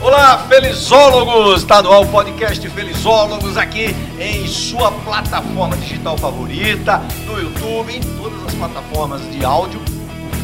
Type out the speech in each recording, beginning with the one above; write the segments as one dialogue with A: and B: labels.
A: Olá, felizólogos! Está no ar o podcast Felizólogos aqui em sua plataforma digital favorita, no YouTube, em todas as plataformas de áudio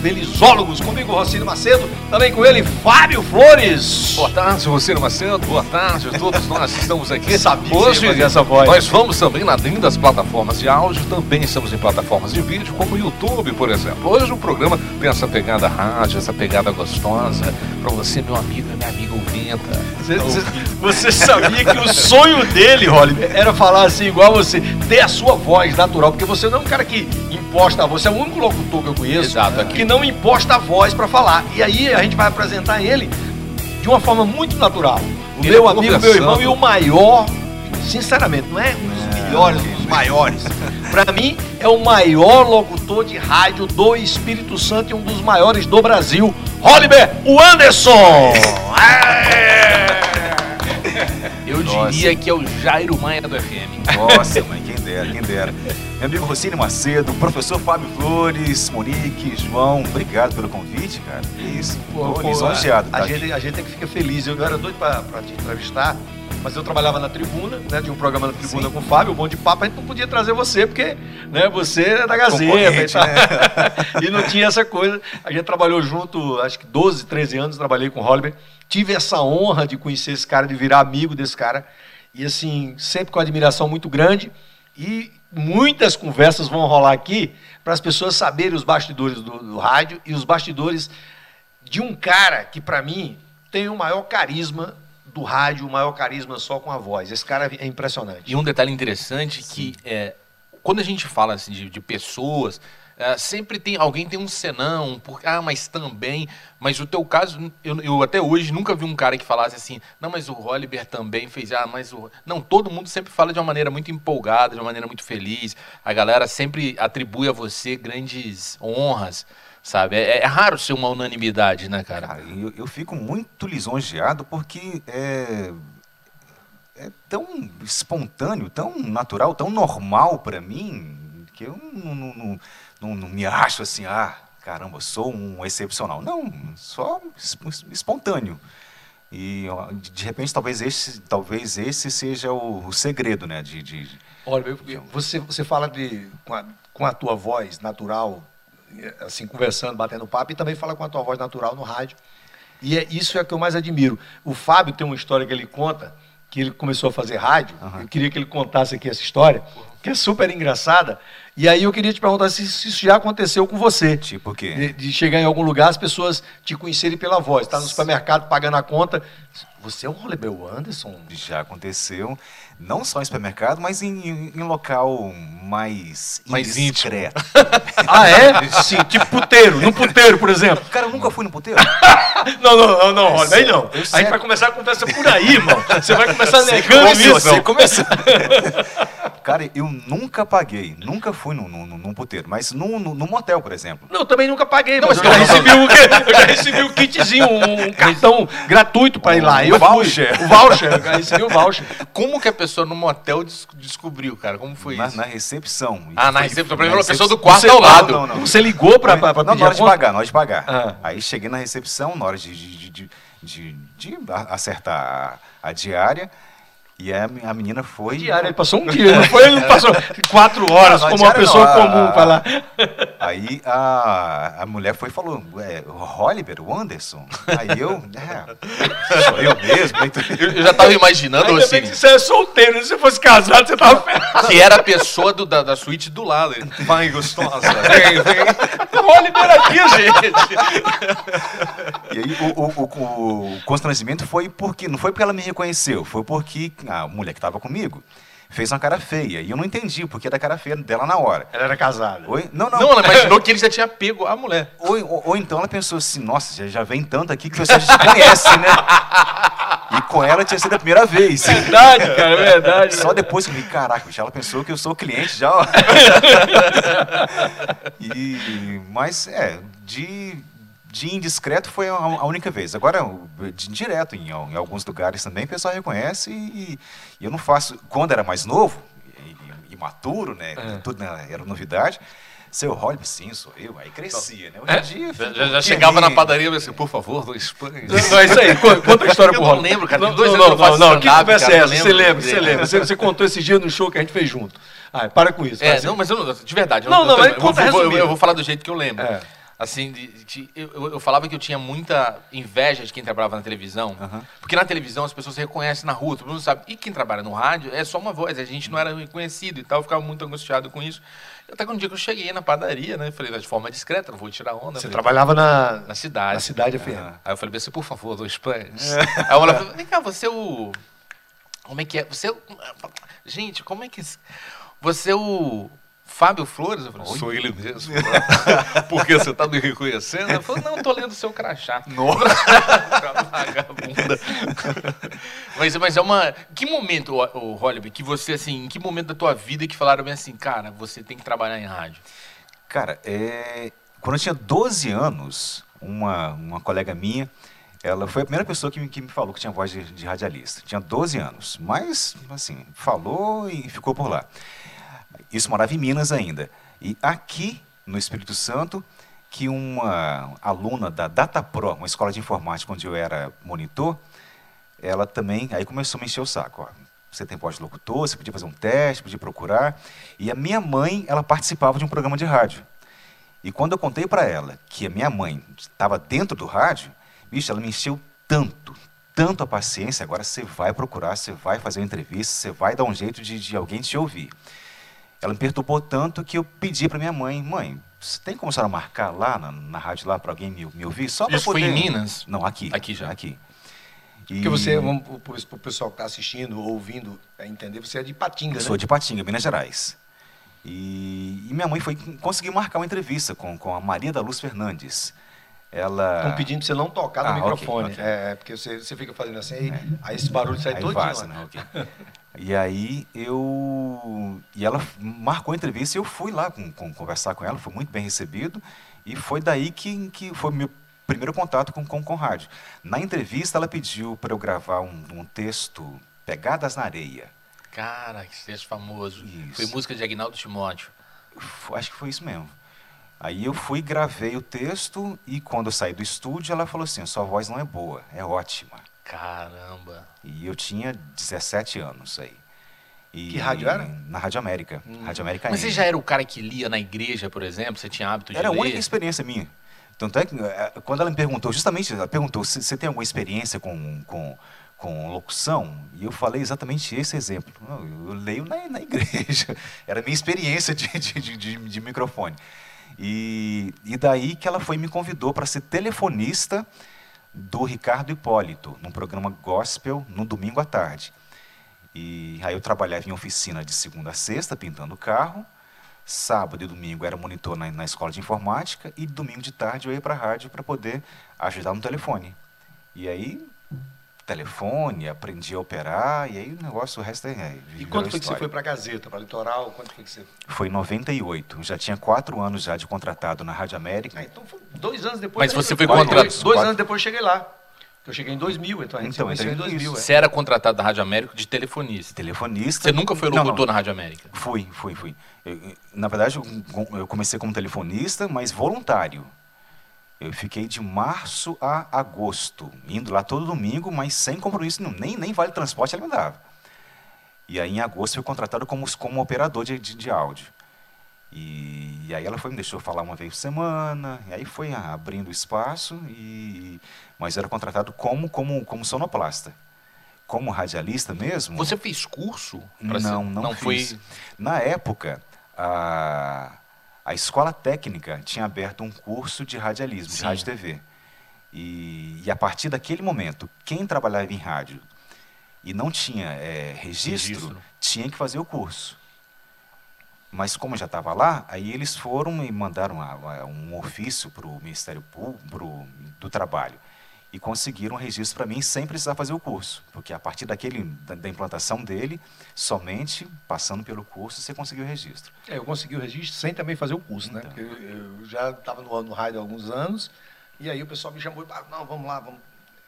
A: Felizólogos. Comigo, Rocino Macedo. Também com ele, Fábio Flores.
B: Boa tarde, Rocino Macedo. Boa tarde a todos nós estamos aqui.
A: Sabia
B: Hoje,
A: essa voz.
B: nós vamos também na das plataformas de áudio, também estamos em plataformas de vídeo, como o YouTube, por exemplo. Hoje o programa tem essa pegada rádio, essa pegada gostosa, para você, meu amigo e minha amiga ouvinta.
A: Você, você, sabia que o sonho dele, Holly, era falar assim, igual você, ter a sua voz natural, porque você não é um cara que imposta a voz, você é o único locutor que eu conheço
B: Exato,
A: que não imposta a voz para falar. E aí a gente vai apresentar ele de uma forma muito natural. O ele meu amigo, meu irmão e o maior, sinceramente, não é um dos é. melhores, um dos maiores. Para mim, é o maior locutor de rádio do Espírito Santo e um dos maiores do Brasil, Oliver, o Anderson! É.
B: Eu Nossa. diria que é o Jairo Maia do FM.
C: Nossa, mãe, quem dera, quem dera. Meu amigo Rocine Macedo, professor Fábio Flores, Monique, João, obrigado pelo convite, cara. Que isso, pô, pô lisonjeado.
A: A, tá gente, a gente é que fica feliz. Eu era doido pra, pra te entrevistar, mas eu trabalhava na tribuna, né? De um programa na tribuna Sim. com o Fábio, o Bom de Papo, a gente não podia trazer você, porque né, você é da Gazeta e, tal. Né? e não tinha essa coisa. A gente trabalhou junto, acho que 12, 13 anos, trabalhei com o Holliber. Tive essa honra de conhecer esse cara, de virar amigo desse cara. E assim, sempre com admiração muito grande. E muitas conversas vão rolar aqui para as pessoas saberem os bastidores do, do, rádio e os bastidores de um cara que, para mim, tem o maior carisma do rádio, o maior carisma só com a voz. Esse cara é impressionante.
B: E um detalhe interessante Sim. que é, quando a gente fala assim, de, de pessoas Uh, sempre tem alguém tem um senão, porque ah, mas também. Mas o teu caso, eu, eu, até hoje nunca vi um cara que falasse assim, não, mas o Oliver também fez, ah, mas o. Não, todo mundo sempre fala de uma maneira muito empolgada, de uma maneira muito feliz. A galera sempre atribui a você grandes honras. Sabe? É, é raro ser uma unanimidade, né, cara? cara
C: eu, eu fico muito lisonjeado porque é, é tão espontâneo, tão natural, tão normal para mim, que eu não, não, não não, não me acho assim, ah, caramba, sou um excepcional. Não, só espontâneo. E de repente talvez esse, talvez esse seja o, o segredo, né? De, de,
A: Olha, você, você fala de com a, com a tua voz natural, assim conversando, batendo papo, e também fala com a tua voz natural no rádio. E é, isso é o que eu mais admiro. O Fábio tem uma história que ele conta, que ele começou a fazer rádio. Uhum. Eu queria que ele contasse aqui essa história, que é super engraçada. E aí eu queria te perguntar se isso já aconteceu com você.
C: Tipo o quê?
A: De, de, chegar em algum lugar, as pessoas te conhecerem pela voz. Está no supermercado pagando a conta. Você é o Rolebel Anderson?
C: Já aconteceu. Não só em supermercado, mas em, em local mais,
B: mais indiscreto.
A: ah, é? Sim, tipo puteiro. No puteiro, por exemplo.
C: Cara, eu nunca fui no puteiro.
A: não, não, não, não, Rolebel, aí não. A gente vai começar a conversa por aí, irmão. Você vai começar negando isso. Você
C: começou. Cara, eu nunca paguei, nunca fui num, num, num puteiro, mas num, num, num, motel, por exemplo.
A: Não, eu também nunca paguei, não, mas, eu, já recebi um, eu já recebi um kitzinho, um cartão gratuito para ir lá. Eu
C: o voucher.
A: Fui, o voucher, eu já recebi o voucher.
B: Como que a pessoa no motel descobriu, cara? Como foi
C: na,
B: isso?
C: Na recepção.
B: Ah, na recepção. Primeiro a pessoa do quarto ao lado.
A: Não, não, não. Você ligou para pedir
C: Não, na hora de pagar, na hora de pagar. Ah. Aí cheguei na recepção, na hora de, de, de, de, de acertar a, a diária. E a, a menina foi.
A: Diário, ele passou um dia, não foi? Ele passou quatro horas não, como uma pessoa não, comum para lá.
C: Aí a, a mulher foi e falou: é, Oliver, o Anderson. Aí eu, é, sou eu mesmo.
B: Eu, eu já estava imaginando
A: Ainda assim. você é solteiro, se você fosse casado, você estava
B: ferrado. Que era a pessoa do, da, da suíte do lado.
C: Vai, gostosa. Vem,
A: vem. Oliver aqui, gente.
C: E aí o, o, o, o constrangimento foi porque, não foi porque ela me reconheceu, foi porque a mulher que estava comigo fez uma cara feia. E eu não entendi o porquê da cara feia dela na hora.
A: Ela era casada.
C: Oi? Não, não.
B: Não, ela imaginou que ele já tinha pego a mulher.
C: Ou, ou, ou então ela pensou assim, nossa, já, já vem tanto aqui que você já conhece, né? E com ela tinha sido a primeira vez.
A: Verdade, cara, é verdade.
C: Só depois que eu vi, caraca, ela pensou que eu sou cliente já. Ó. e, mas, é, de de indiscreto foi a, única vez. Agora, de direto, em, em, alguns lugares também, o pessoal reconhece e, e, eu não faço. Quando era mais novo, imaturo, né?
A: É.
C: Tudo né, era novidade. Seu Hollywood, sim, sou eu. Aí crescia, né? Hoje
B: É?
C: dia.
B: Já, já- já chegava na padaria e assim, por favor, dois pães.
A: Não, é isso aí. co- Conta a história
B: Eu
A: pro
B: não
A: Rolo.
B: lembro, cara.
A: Não,
B: dois
A: não,
B: anos eu
A: não,
B: faço
A: não, não. Que conversa é
B: não
A: essa? Você lembra, você lembra. Você, você contou esse dia no show que a gente fez junto. Ah, para com isso.
B: É,
A: faz-
B: não, mas eu não, de verdade. eu
A: Não, não,
B: eu,
A: mas
B: eu,
A: conta
B: vou- eu, vou- eu vou falar do jeito que eu lembro.
A: É.
B: Assim, de- de- eu, eu- falava que eu tinha muita inveja de quem trabalhava na televisão,
C: Aham.
B: porque na televisão as pessoas reconhecem na rua, todo mundo sabe. E quem trabalha no rádio é só uma voz, a gente não era reconhecido e tal, eu ficava muito angustiado com isso. Até que um dia que eu cheguei na padaria, né, falei, de forma discreta, não vou tirar onda.
A: Você
B: falei,
A: trabalhava na,
B: na cidade.
A: na cidade.
C: Ah.
B: Aí eu falei assim, por favor, dois pães. Aí a mulher falou, vem cá, você é o... Como é que é? Você é o... Gente, como é que... Você é o Fábio Flores? Eu falei, sou ele mesmo. Porque você tá me reconhecendo? Eu falei, não, tô lendo seu crachá. Vagabunda. mas, mas é uma... Que momento, o Hollywood, que você, assim, em que momento da tua vida que falaram bem assim, cara, você tem que trabalhar em rádio?
C: Cara, é, quando eu tinha 12 anos, uma, uma colega minha, ela foi a primeira pessoa que me, que me falou que tinha voz de, de radialista. Tinha 12 anos, mas, assim, falou e ficou por lá. Isso morava em Minas ainda. E aqui, no Espírito Santo, que uma aluna da DataPro, uma escola de informática onde eu era monitor, ela também, aí começou a me o saco. Ó, você tem voz de locutor, você podia fazer um teste, podia procurar. E a minha mãe, ela participava de um programa de rádio. E quando eu contei para ela que a minha mãe estava dentro do rádio, bicho, ela me encheu tanto, tanto a paciência. Agora você vai procurar, você vai fazer uma entrevista, você vai dar um jeito de, de alguém te ouvir. Ela me perturbou tanto que eu pedi para minha mãe, mãe, você tem como a senhora marcar lá na, na rádio lá para alguém me, me ouvir? Só para
B: Isso foi
C: poder...
B: em Minas?
C: Não, aqui.
B: Aqui já.
C: Aqui. E
A: Porque você, vamos, para o pessoal que está assistindo, ouvindo, é, entender, você é de Patinga,
C: Eu
A: né?
C: sou de Patinga, Minas Gerais. E, e minha mãe foi conseguiu marcar uma entrevista com, com a Maria da Luz Fernandes. Ela
A: Estão pedindo para você não tocar no
C: Ah, ok,
A: microfone.
C: ok.
A: É, porque você, você fica fazendo assim, aí, aí esse barulho sai
C: Aí
A: todinho.
C: vaza,
A: ó.
C: né? Ok. E aí eu. E ela marcou a entrevista e eu fui lá com, com- conversar com ela, foi muito bem recebido. E foi daí que, que foi meu primeiro contato com, com, com rádio. Na entrevista, ela pediu para eu gravar um, um texto, Pegadas na Areia.
B: Cara, que texto famoso.
C: Isso.
B: Foi música de Agnaldo Timóteo.
C: Acho que foi isso mesmo. Aí eu fui, gravei o texto e quando eu saí do estúdio, ela falou assim: sua voz não é boa, é ótima.
B: Caramba.
C: E eu tinha 17 anos aí. E-
A: Que rádio era?
C: Na Rádio América. Rádio América
B: Mas você
C: AM.
B: já era o cara que lia na igreja, por exemplo? Você tinha hábito de
C: Era a
B: ler?
C: única experiência minha. Tanto é que, eh, quando ela me perguntou, justamente, ela perguntou se você tem alguma experiência com, com, com locução, e eu falei exatamente esse exemplo. Não, Eu leio na, na igreja. Era a minha experiência de, de, de, de- microfone. E, e daí que ela foi me convidou para ser telefonista do Ricardo Hipólito, num programa gospel, no domingo à tarde. E aí eu trabalhava em oficina de segunda a sexta, pintando carro. Sábado e domingo era monitor na, na escola de informática. E domingo de tarde eu ia para a rádio para poder ajudar no telefone. E aí, telefone, aprendi a operar. E aí o negócio, o resto é. é
A: E quando foi que você
C: história.
A: foi para a Gazeta, para Litoral? Quando foi que você...
C: Foi em 98. Já tinha quatro anos já de contratado na Rádio América.
A: Ah, então foi dois anos depois.
B: Mas você foi contratado-
A: Dois, dois
C: quatro-
A: anos depois eu cheguei lá. Eu cheguei em 2000, então a gente
C: Então,
A: em
C: então,
A: 2000.
C: isso.
A: é.
B: Você era contratado da Rádio América de telefonista.
C: Telefonista.
B: Você nunca foi
C: Não,
B: locutor
C: não.
B: na Rádio América?
C: Fui, fui, fui. Eu- na verdade, eu comecei como telefonista, mas voluntário. Eu fiquei de março a agosto, indo lá todo domingo, mas sem compromisso nenhum. Nem, nem vale transporte ela me dava. E aí, em agosto, fui contratado como, como operador de, de, de áudio. E, e aí ela foi me deixou falar uma vez por semana, e aí foi abrindo espaço, e, mas eu era contratado como, como, como sonoplasta. Como radialista mesmo.
B: Você fez curso?
C: Não,
B: ser-
C: não,
B: não
C: fiz.
B: foi.
C: Na época, a, a escola técnica tinha aberto um curso de radialismo,
B: Sim.
C: de rádio e TV. E, e a partir daquele momento, quem trabalhava em rádio e não tinha eh, registro,
B: Registro.
C: tinha que fazer o curso. Mas como já estava lá, aí eles foram e mandaram um ofício para o Ministério Público do Trabalho e conseguiram um registro para mim sem precisar fazer o curso, porque a partir daquele da, da implantação dele, somente passando pelo curso você conseguiu o registro.
A: É, eu consegui o registro sem também fazer o curso, né?
C: Então.
A: Porque eu, eu já estava no, no rádio há alguns anos, e aí o pessoal me chamou e falou, não, vamos lá, vamos.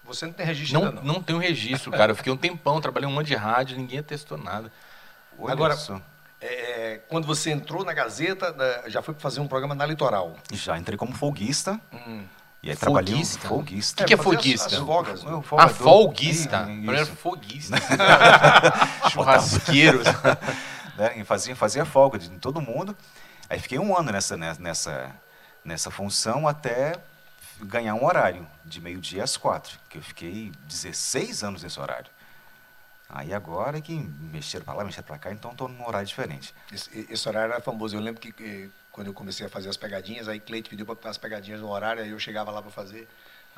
A: Você não tem registro
B: Não,
A: ainda
B: não tem um registro, cara. Eu fiquei um tempão, trabalhei um monte de rádio, ninguém atestou nada.
C: Olha
A: Agora-
C: só.
A: é, quando você entrou na Gazeta, né, já foi fazer um programa na Litoral.
C: Já entrei como folguista.
A: Hum.
C: E aí trabalhei
B: Folguista?
C: um folguista.
B: O que, que é
A: fazer as-
B: folguista?
A: as folgas, né?
C: Eu,
B: Ah, folguista.
C: Sim,
B: Pra mim era
C: isso.
B: foguista. Churrasqueiro.
C: né, e fazia, fazia folga de todo mundo. Aí fiquei um ano nessa, né, nessa, nessa função até ganhar um horário, de meio-dia às quatro, que eu fiquei 16 anos nesse horário. Aí agora é que mexeram para lá, mexeram para cá, então estou num horário diferente.
A: Esse, esse horário era famoso. Eu lembro que eh, quando eu comecei a fazer as pegadinhas, aí Cleite pediu para fazer as pegadinhas no horário, aí eu chegava lá para fazer.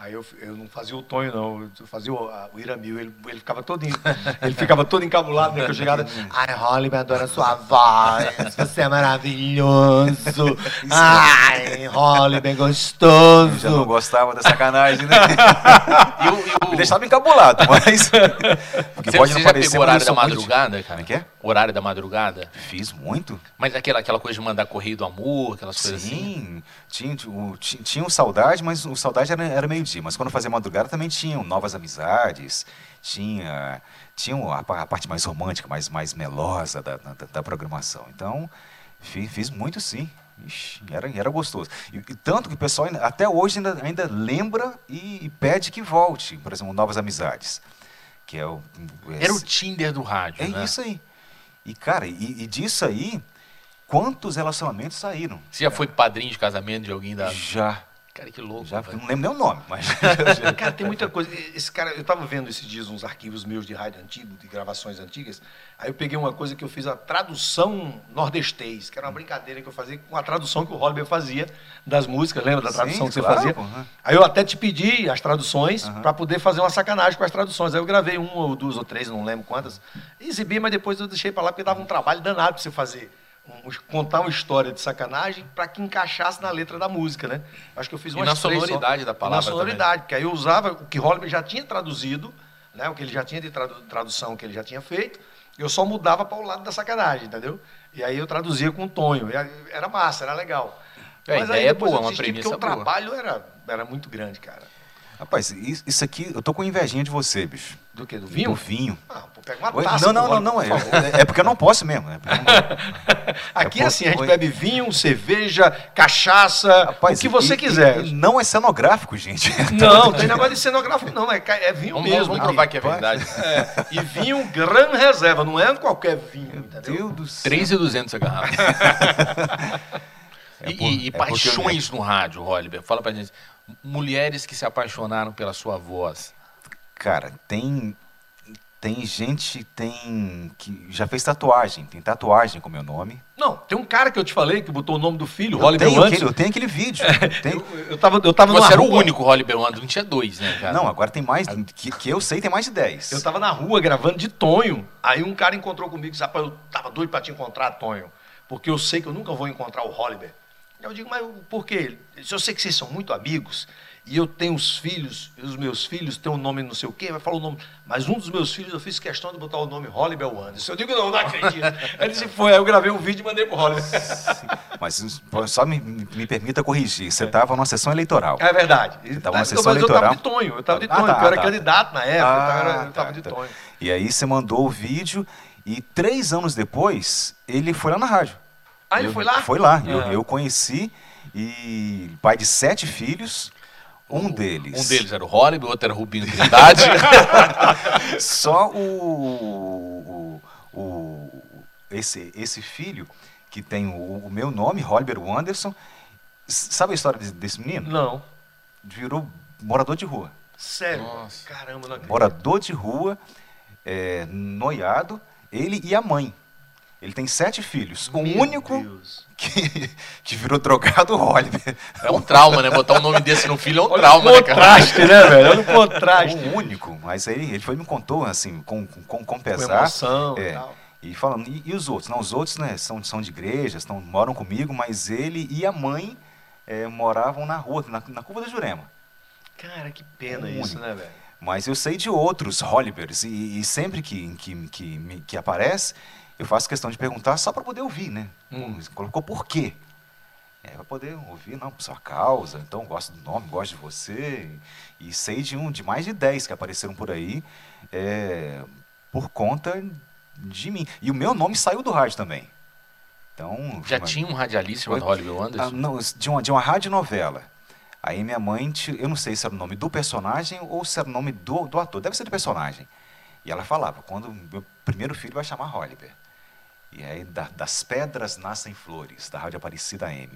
A: Aí eu, eu não fazia o Tonho, não. Eu fazia o, a- o Iramil. Ele, ele ficava todo em- ele ficava todo encabulado, né? Que eu chegava. Ai, Holly, me adoro a sua voz. Você é maravilhoso. Ai, Holly, bem gostoso.
C: Eu já não gostava da sacanagem, né?
B: E o- e o-
C: Me deixava encabulado, mas. Porque
B: Você,
C: pode
B: você
C: não
B: já pegou o horário
C: eu
B: da
C: sou muito-
B: madrugada, cara?
C: Como é que é?
B: Horário da madrugada?
C: Fiz muito.
B: Mas aquela, aquela coisa de mandar correio do amor, aquelas coisas assim.
C: Sim, tinha, o- ti- tinha o Saudade, mas o Saudade era, era meio-dia. Mas quando fazia madrugada também tinham novas amizades, tinha, tinha a, a parte mais romântica, mais, mais melosa da, da, da programação. Então, fiz, fiz muito sim. Ixi, era, era gostoso. E, e tanto que o pessoal ainda- até hoje ainda, ainda lembra e, e pede que volte, por exemplo, Novas Amizades. Que é o,
B: Era o
C: esse-
B: Tinder do rádio,
C: é
B: né?
C: isso aí. E, cara, e, e disso aí, quantos relacionamentos saíram?
B: Você já foi padrinho de casamento de alguém da...
C: Já.
B: Cara, que louco.
C: Já, não lembro nem o nome, mas.
A: Cara, tem muita coisa. Esse cara, eu estava vendo esses dias uns arquivos meus de rádio antigo, de gravações antigas. Aí eu peguei uma coisa que eu fiz a tradução nordestês, que era uma brincadeira que eu fazia com a tradução que o Holliber fazia das músicas, lembra da
C: Sim,
A: tradução que você
C: claro,
A: fazia?
C: pô, né?
A: Aí eu até te pedi as traduções
C: Aham.
A: para poder fazer uma sacanagem com as traduções. Aí eu gravei uma ou duas ou três, não lembro quantas, exibi, mas depois eu deixei para lá porque dava um trabalho danado para você fazer. Contar uma história de sacanagem para que encaixasse na letra da música, né? Acho que eu fiz
B: E
A: umas
B: na
A: três só.
B: sonoridade da
A: E
B: palavra
A: Na sonoridade, porque aí eu usava o que Holliber já tinha traduzido, né? o que ele já tinha de tradu- tradução que ele já tinha feito, eu só mudava para o lado da sacanagem, entendeu? E aí eu traduzia com o Tonho. E era massa, era legal.
B: É,
A: Mas aí
B: é
A: depois
B: boa,
A: eu
B: uma
A: desisti,
B: premissa
A: porque o
B: boa.
A: trabalho era, era muito grande, cara.
C: Rapaz, is- isso aqui, eu tô com invejinha de você, bicho.
A: Do que? Do
C: Do
A: vinho?
C: vinho.
A: Ah, pô, pega uma
C: Oi,
A: taça.
C: não, não, não, não. É,
A: favor.
C: é porque eu não posso mesmo. né?
A: Aqui é
C: É
A: assim, a gente bebe vinho, cerveja, cachaça,
C: Rapaz,
A: o que você
C: e-
A: quiser.
C: e não é cenográfico, gente.
A: Não, não tem negócio de cenográfico, não. É, é vinho
B: Vamos,
A: mesmo.
B: vamos provar que é verdade.
A: É, e vinho gran reserva, não é qualquer vinho,
C: Meu
A: entendeu?
C: Deus do céu.
B: 3,200 a garrafa.
C: É
B: e,
C: por-
B: e- e
C: é porque eu
B: paixões no rádio, Holliber. Fala pra gente. Mulheres que se apaixonaram pela sua voz.
C: Cara, tem tem gente tem que já fez tatuagem, tem tatuagem com meu nome.
A: Não, tem um cara que eu te falei que botou o nome do filho,
C: Eu
A: Holliber
C: tenho,
A: Anderson.
C: aquele, eu tenho aquele vídeo. Tem-
A: Eu, eu tava, eu tava
B: Você era o
A: rua-
B: único Holliber Anderson, não tinha dois, né, cara?
C: Não, agora tem mais que, que eu sei tem mais de 10.
A: Eu tava na rua gravando de Tonho. Aí um cara encontrou comigo e disse, rapaz, eu tava doido pra te encontrar, Tonho. Porque eu sei que eu nunca vou encontrar o Holliber. Eu digo, mas por quê? Eu sei que vocês são muito amigos. E eu tenho os filhos, e os meus filhos têm um nome não sei o quê, vai falar o nome. Mas um dos meus filhos eu fiz questão de botar o nome Holliber Anderson. Eu digo, não, não acredito. Ele disse, foi. Aí eu gravei um vídeo e mandei pro Holliber.
C: Mas só me, me permita corrigir. Você estava numa sessão eleitoral.
A: É verdade.
C: tava na
A: Mas
C: sessão
A: eu tava
C: eleitoral?
A: de Tonho, eu tava de
C: Ah,
A: Tonho,
C: tá,
A: porque eu era
C: tá.
A: candidato na época,
C: Ah,
A: eu tava, eu tava
C: tá,
A: de
C: tá.
A: Tonho.
C: E aí você mandou o vídeo e três anos depois ele foi lá na rádio.
A: Ah, ele
C: Eu-
A: foi lá?
C: Foi lá. Eu,
A: Ah.
C: eu conheci e pai de sete filhos. Um deles.
B: Um deles era o Holliber, o outro era o Rubinho Trindade.
C: Só o, o, o- esse, esse filho que tem o, o meu nome, Holliber Anderson. Sabe a história desse, desse menino?
A: Não.
C: Virou morador de rua.
A: Sério?
B: Nossa.
A: Caramba, não acredito.
C: Morador de rua, é, noiado, ele e a mãe. Ele tem sete filhos. O
A: Meu
C: único
A: Deus.
C: que, que virou drogado, o.
B: É um trauma, né? Botar um nome desse no filho é um
A: Olha
B: trauma,
A: o
B: né, cara?
A: contraste, né, velho? Olha o contraste.
C: O único. Mas aí ele foi e me contou, assim, com, com, com
A: Com
C: pesar.
A: emoção e
C: É.
A: tal.
C: E falando, e, e os outros? Não, os outros né, são, são de igrejas, estão, moram comigo, mas ele e a mãe é, moravam na rua, na, na curva da Jurema.
A: Cara, que pena
C: Um
A: isso,
C: único.
A: né, velho?
C: Mas eu sei de outros Hollibers, e, e sempre que, que, que, que aparece, eu faço questão de perguntar só para poder ouvir, né?
A: Hum.
C: Colocou por quê? É, para poder ouvir, não, por sua causa, então gosto do nome, gosto de você. E sei de um, de mais de 10 que apareceram por aí, é, por conta de mim. E o meu nome saiu do rádio também. Então,
B: Já
C: uma-
B: tinha um radialista chamado Oliver
C: Ah,
B: Anderson?
C: não, de uma, de uma radionovela. Aí minha mãe, eu não sei se era o nome do personagem ou se era o nome do, do ator, deve ser do personagem. E ela falava, quando meu primeiro filho vai chamar Oliver. E aí, da- das pedras nascem flores, da Rádio Aparecida M.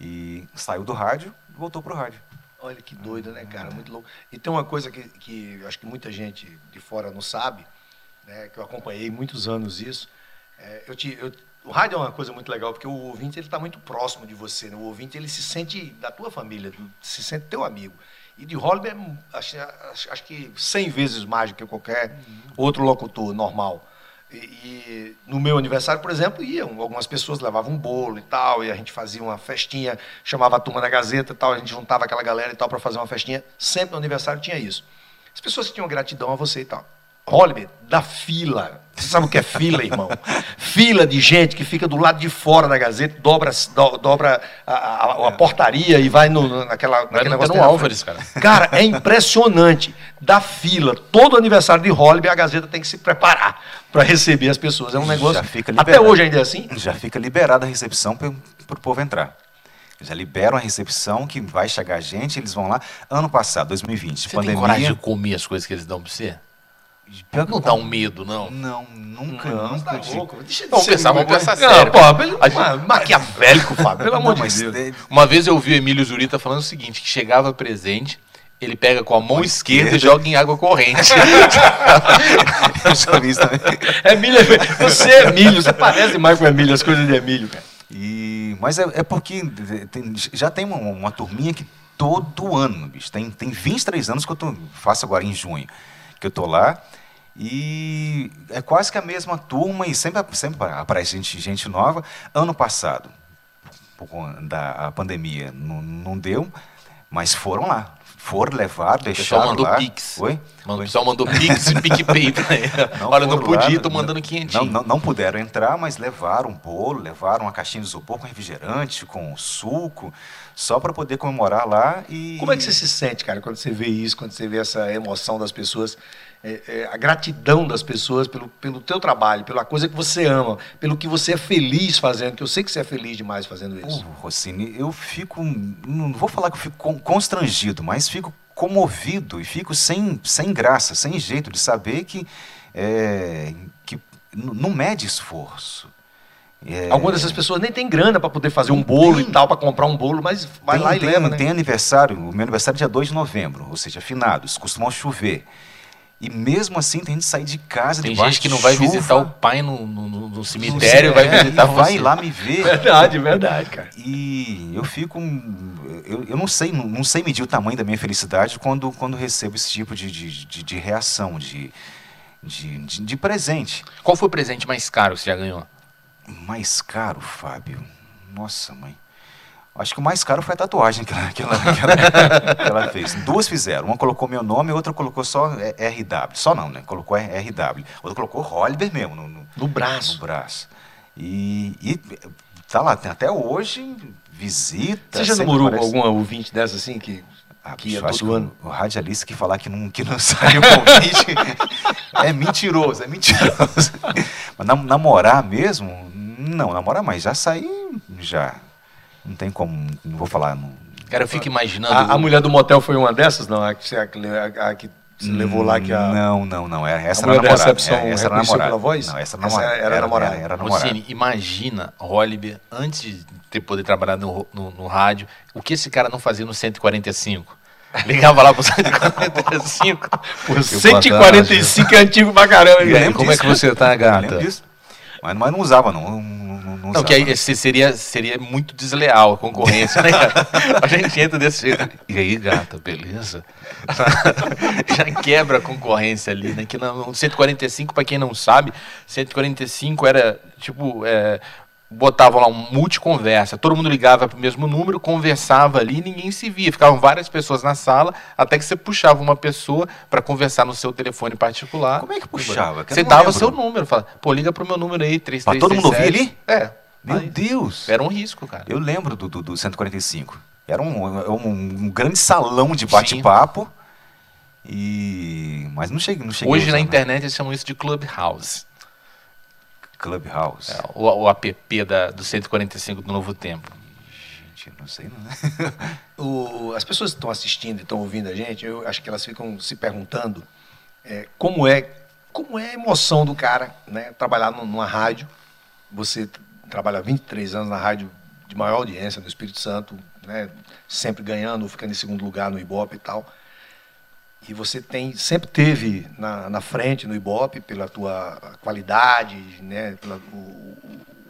C: E saiu do rádio e voltou pro rádio.
A: Olha que doido, né, cara? Muito louco. E tem uma coisa que, que acho que muita gente de fora não sabe, né, que eu acompanhei muitos anos isso. É, eu te, eu- o rádio é uma coisa muito legal, porque o ouvinte ele está muito próximo de você. Né? O ouvinte ele se sente da tua família, se sente teu amigo. E de Hollywood é, acho, acho, acho que 100 vezes mais do que qualquer outro locutor normal. E, e no meu aniversário, por exemplo, iam. Algumas pessoas levavam um bolo e tal, e a gente fazia uma festinha, chamava a turma da Gazeta e tal, a gente juntava aquela galera e tal para fazer uma festinha. Sempre no aniversário tinha isso. As pessoas tinham gratidão a você e tal. Hollywood, da fila. Você sabe o que é fila, irmão? fila de gente que fica do lado de fora da Gazeta, dobra, do- dobra a, a- a portaria e vai no, naquela,
B: Vai
A: naquele negócio
B: no Álvares, cara.
A: Cara, é impressionante. Da fila, todo aniversário de Hollywood, a Gazeta tem que se preparar para receber as pessoas. É um negócio.
C: Já fica
A: Até hoje ainda é assim?
C: Já fica liberada a recepção para o povo entrar. Já liberam a recepção que vai chegar gente, eles vão lá. Ano passado, 2020,
B: Você
C: pandemia.
B: tem coragem de comer as coisas que eles dão pra você?
C: Pior que
B: Não dá um medo, não?
C: Não, nunca,
A: Não,
C: nunca
A: tá louco. Deixa de ser
B: pensar, vamos pensar
A: Não,
B: sério.
A: pô, pelo-
B: A gente-
A: ma- maquiavélico, Fábio, pelo amor de Deus.
C: é-
B: Uma vez eu vi o Emílio Zurita falando o seguinte, que chegava presente, ele pega com a mão
C: Mão
B: esquerda e
C: esquerda.
B: joga em água corrente.
C: eu já vi isso também.
A: Emílio, você é Emílio, você parece mais com o Emílio, as coisas de Emílio, cara.
C: E, mas é, é porque tem- já tem uma, uma turminha que todo ano, bicho, tem, tem 23 anos que eu tô, faço agora em junho, que eu tô lá. E é quase que a mesma turma e sempre, sempre aparece gente, gente nova. Ano passado, por conta da a pandemia, não, não deu, mas foram lá. Foram levar,
B: O
C: deixaram
B: pessoal mandou
C: lá.
B: pix.
C: Oi?
B: Mano, o pessoal mandou pix e PicPay pra ele. Olha, não podia, tô mandando 500.
C: Não, não, não puderam entrar, mas levaram um bolo, levaram uma caixinha de isopor com refrigerante, com suco, só para poder comemorar lá e...
A: Como é que você se sente, cara, quando você vê isso, quando você vê essa emoção das pessoas, é, é, a gratidão das pessoas pelo, pelo teu trabalho, pela coisa que você ama, pelo que você é feliz fazendo, que eu sei que você é feliz demais fazendo isso.
C: Pô, Rossini, eu fico, não vou falar que eu fico con- constrangido, mas fico comovido e fico sem, sem graça, sem jeito de saber que, é, que não mede esforço. É,
A: Algumas dessas pessoas nem tem grana para poder fazer um bolo e tal, para comprar um bolo, mas vai
C: tem,
A: lá e
C: tem-
A: leva, né?
C: Tem aniversário, o meu aniversário é dia 2 de novembro, ou seja, finados, costumam chover. E mesmo assim tem gente que sair de casa
B: Tem gente que não vai
C: chuva,
B: visitar o pai no, no- no- cemitério, vai visitar
C: e vai
B: você.
C: lá me ver.
A: Verdade, verdade, cara.
C: E eu fico. Eu, eu não sei, não, não sei medir o tamanho da minha felicidade quando, quando recebo esse tipo de, de, de, de reação, de, de, de, de presente.
B: Qual foi o presente mais caro que você já ganhou?
C: Mais caro, Fábio. Nossa, mãe. Acho que o mais caro foi a tatuagem que ela, que ela, que ela, que ela fez. Duas fizeram. Uma colocou meu nome, a outra colocou só é, RW. Só não, né? Colocou RW. Outra colocou Holliber mesmo no, no,
A: No braço.
C: no braço. E, e tá lá, até hoje visita.
A: Você já namorou
C: aparece-
A: alguma ouvinte dessa assim que,
C: Ah, acho
A: todo
C: que
A: ano?
C: O, radialista que falar que não, que não sai o convite é mentiroso, é mentiroso. Mas nam- namorar mesmo? Não, namorar mais. Já saí, já. Não tem como, não vou falar. Não,
B: Cara, eu fico imaginando.
A: A, a mulher do motel foi uma dessas? Não, a que a, a- a que você levou lá que a.
C: Não, não, não. Era, essa
A: a
C: era
A: da
C: namorada.
A: recepção
C: É, essa era
A: reconheceu
C: namorada.
A: pela voz?
C: Não, essa era
A: Essa
C: namorada.
A: era namorada.
C: Era, era namorada.
B: Rossini, imagina Holliber, antes de ter poder trabalhar no, no, no rádio, o que esse cara não fazia no 145? Ligava lá pro 145.
A: Pô, 145 é antigo pra caramba, hein,
B: E aí, como é que você tá, gata?
C: disso. Mas, mas não usava, não. Não, não, não
B: Não, que aí seria, seria muito desleal a concorrência, né, cara? A gente entra desse jeito. E aí, gata, beleza? Já quebra a concorrência ali, né? Que no 145, pra quem não sabe, 145 era tipo. É, botavam lá um multiconversa, todo mundo ligava pro mesmo número, conversava ali, ninguém se via, ficavam várias pessoas na sala, até que você puxava uma pessoa para conversar no seu telefone particular.
C: Como é que puxava? Que
B: Você dava
C: lembro.
B: seu número, fala, pô, liga pro meu número aí, 3337.
C: Pra todo mundo ouvir ali?
B: É.
C: Meu
B: Aí,
C: Deus!
B: Era um risco, cara.
C: Eu lembro do, do, do 145. Era um, um, um grande salão de bate-papo. E... Mas não cheguei, não cheguei
B: Hoje
C: usar,
B: na
C: não.
B: internet eles chamam isso de Clubhouse.
C: Clubhouse.
B: É, o, o app da, do 145 do Novo Tempo.
C: Gente, não sei não.
A: O, as pessoas que estão assistindo e estão ouvindo a gente, eu acho que elas ficam se perguntando é, como é como é a emoção do cara, né? Trabalhar numa rádio, você trabalha 23 anos na rádio de maior audiência no Espírito Santo, né? Sempre ganhando, ficando em segundo lugar no Ibope e tal. E você tem sempre teve na, na frente no Ibope pela tua qualidade, né? Pelo o,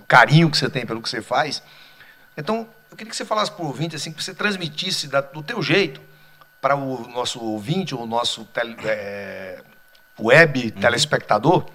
A: o carinho que você tem pelo que você faz. Então, eu queria que você falasse para o ouvinte, assim, que você transmitisse da, do teu jeito para o nosso ouvinte, o nosso tele, é, web uhum. telespectador,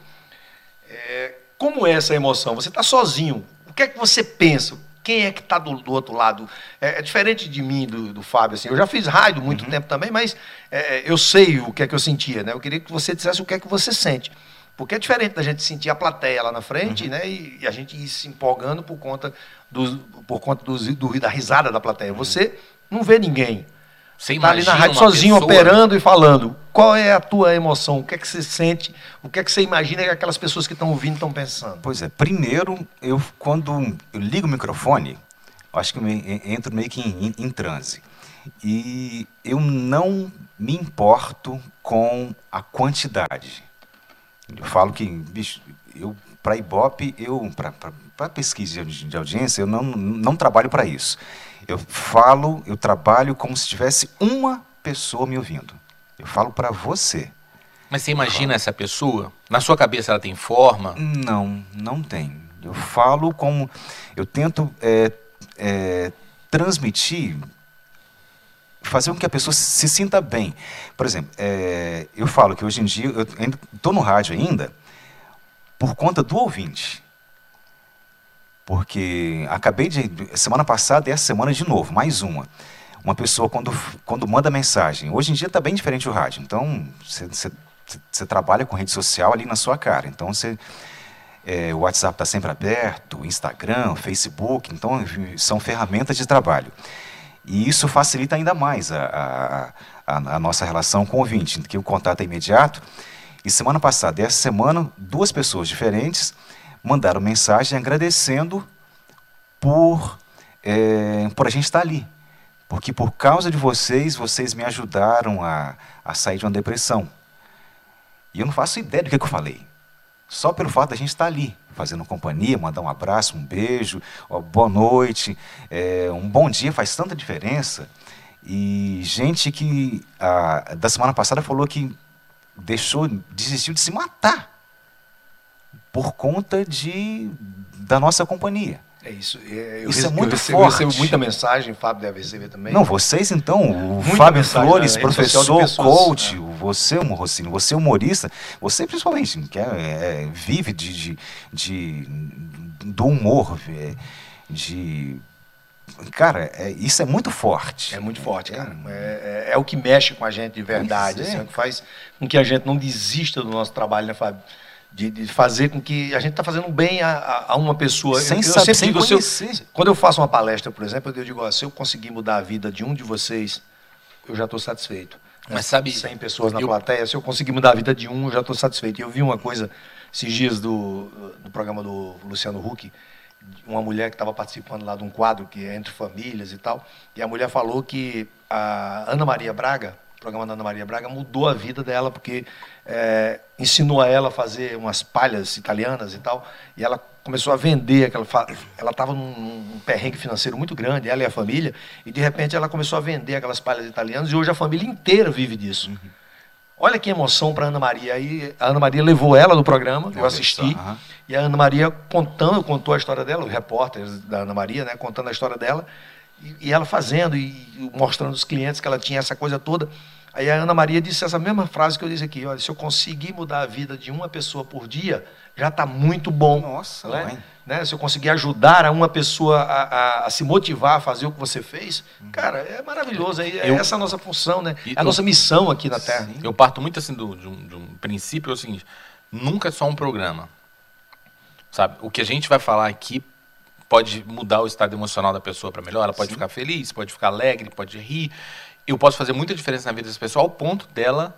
A: é, como é essa emoção? Você está sozinho. O que é que você pensa? Quem é que está do, do, outro lado? É, é, diferente de mim, do, do Fábio. Assim. Eu já fiz rádio muito uhum. tempo também, mas é, eu sei o que é que eu sentia. Né? Eu queria que você dissesse o que é que você sente. Porque é diferente da gente sentir a plateia lá na frente, uhum. né? E, e, a gente ir se empolgando por conta, do, por conta do, do, da risada da plateia. Uhum. Você não vê ninguém. Você está ali na rádio sozinho, pessoa... operando e falando. Qual é a tua emoção? O que é que você sente? O que é que você imagina que aquelas pessoas que estão ouvindo estão pensando?
C: Pois é, primeiro, eu quando eu ligo o microfone, acho que eu entro meio que em, em, em transe. E eu não me importo com a quantidade. Eu falo que, bicho, eu para Ibope, eu para pesquisa de, de audiência, eu não, não trabalho para isso. Eu falo, eu trabalho como se tivesse uma pessoa me ouvindo. Eu falo para você.
B: Mas você imagina essa pessoa? Na sua cabeça ela tem forma?
C: Não, não tem. Eu falo como. Eu tento é, é, transmitir, fazer com que a pessoa se sinta bem. Por exemplo, é, eu falo que hoje em dia, eu estou no rádio ainda, por conta do ouvinte. Porque acabei de. Semana passada e essa semana de novo, mais uma. Uma pessoa, quando, quando manda mensagem. Hoje em dia está bem diferente o rádio. Então, você trabalha com rede social ali na sua cara. Então, você. É, o WhatsApp está sempre aberto, Instagram, Facebook, então são ferramentas de trabalho. E isso facilita ainda mais a, a, a, a nossa relação com o ouvinte, que o contato é imediato. E semana passada e essa semana, duas pessoas diferentes mandaram mensagem agradecendo por, é, por a gente estar ali. Porque por causa de vocês, vocês me ajudaram a, a sair de uma depressão. E eu não faço ideia do que, que eu falei. Só pelo fato da gente estar ali, fazendo companhia, mandar um abraço, um beijo, boa noite, é, um bom dia faz tanta diferença. E gente que a, da semana passada falou que deixou, desistiu de se matar por conta de, da nossa companhia.
A: É isso. É, eu isso é muito recebo, forte. Eu recebo muita mensagem, o Fábio deve receber também.
C: Não, vocês então, o muita Fábio Flores, professor, pessoas, coach, é. você, o Rossini, você, humorista, você principalmente, que é, é, vive de, de, de, do humor, é, de Cara, é, isso é muito forte.
A: É muito forte, cara. É, é, é o que mexe com a gente de verdade. Assim, é. o que faz com que a gente não desista do nosso trabalho, né, Fábio? De, de, fazer com que a gente está fazendo bem a, a, uma pessoa.
C: Sem eu, saber, eu sem digo,
A: conhecer. Eu, quando eu faço uma palestra, por exemplo, eu digo, ó, se eu conseguir mudar a vida de um de vocês, eu já estou satisfeito.
B: Mas sabe...
A: 100 pessoas na eu... plateia, se eu conseguir mudar a vida de um, eu já estou satisfeito. E eu vi uma coisa esses dias do, do programa do Luciano Huck, uma mulher que estava participando lá de um quadro que é entre famílias e tal, e a mulher falou que a Ana Maria Braga, programa da Ana Maria Braga, mudou a vida dela, porque é, ensinou a ela a fazer umas palhas italianas e tal, e ela começou a vender aquela ela estava num, perrengue financeiro muito grande ela e a família e de repente ela começou a vender aquelas palhas italianas e hoje a família inteira vive disso uhum. olha que emoção para Ana Maria aí a Ana Maria levou ela no programa eu assisti uhum. e a Ana Maria contando contou a história dela os repórteres da Ana Maria né contando a história dela e, e ela fazendo e mostrando os clientes que ela tinha essa coisa toda Aí a Ana Maria disse essa mesma frase que eu disse aqui: olha, se eu conseguir mudar a vida de uma pessoa por dia, já está muito bom.
C: Nossa,
A: né? né? Se eu conseguir ajudar a uma pessoa a, a, a, se motivar a fazer o que você fez, uhum. cara, é maravilhoso. É, é eu, essa a nossa função, né? É a nossa missão aqui na Terra.
B: Eu parto muito assim do, de, um, de um princípio é o seguinte: nunca é só um programa. Sabe? O que a gente vai falar aqui pode mudar o estado emocional da pessoa para melhor. Ela pode Sim. ficar feliz, pode ficar alegre, pode rir eu posso fazer muita diferença na vida dessa pessoa ao ponto dela